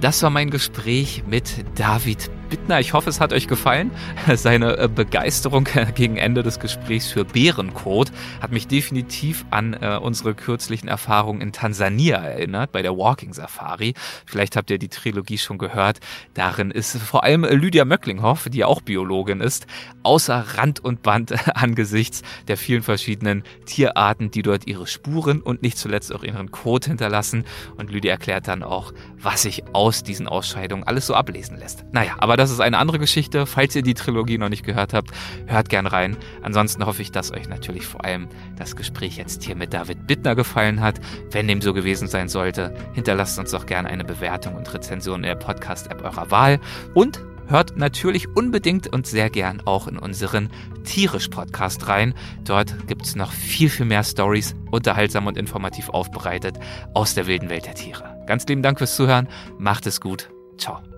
Das war mein Gespräch mit David Bittner. Ich hoffe, es hat euch gefallen. [LAUGHS] Seine äh, Begeisterung [LAUGHS] gegen Ende des Gesprächs für Bärencode hat mich definitiv an äh, unsere kürzlichen Erfahrungen in Tansania erinnert, bei der Walking Safari. Vielleicht habt ihr die Trilogie schon gehört. Darin ist vor allem Lydia Möcklinghoff, die auch Biologin ist, außer Rand und Band [LAUGHS] angesichts der vielen verschiedenen Tierarten, die dort ihre Spuren und nicht zuletzt auch ihren Code hinterlassen. Und Lydia erklärt dann auch, was sich aus diesen Ausscheidungen alles so ablesen lässt. Naja, aber das ist eine andere Geschichte. Falls ihr die Trilogie noch nicht gehört habt, hört gern rein. Ansonsten hoffe ich, dass euch natürlich vor allem das Gespräch jetzt hier mit David Bittner gefallen hat. Wenn dem so gewesen sein sollte, hinterlasst uns doch gerne eine Bewertung und Rezension in der Podcast-App eurer Wahl. Und hört natürlich unbedingt und sehr gern auch in unseren Tierisch-Podcast rein. Dort gibt es noch viel, viel mehr Stories, unterhaltsam und informativ aufbereitet aus der wilden Welt der Tiere. Ganz lieben Dank fürs Zuhören. Macht es gut. Ciao.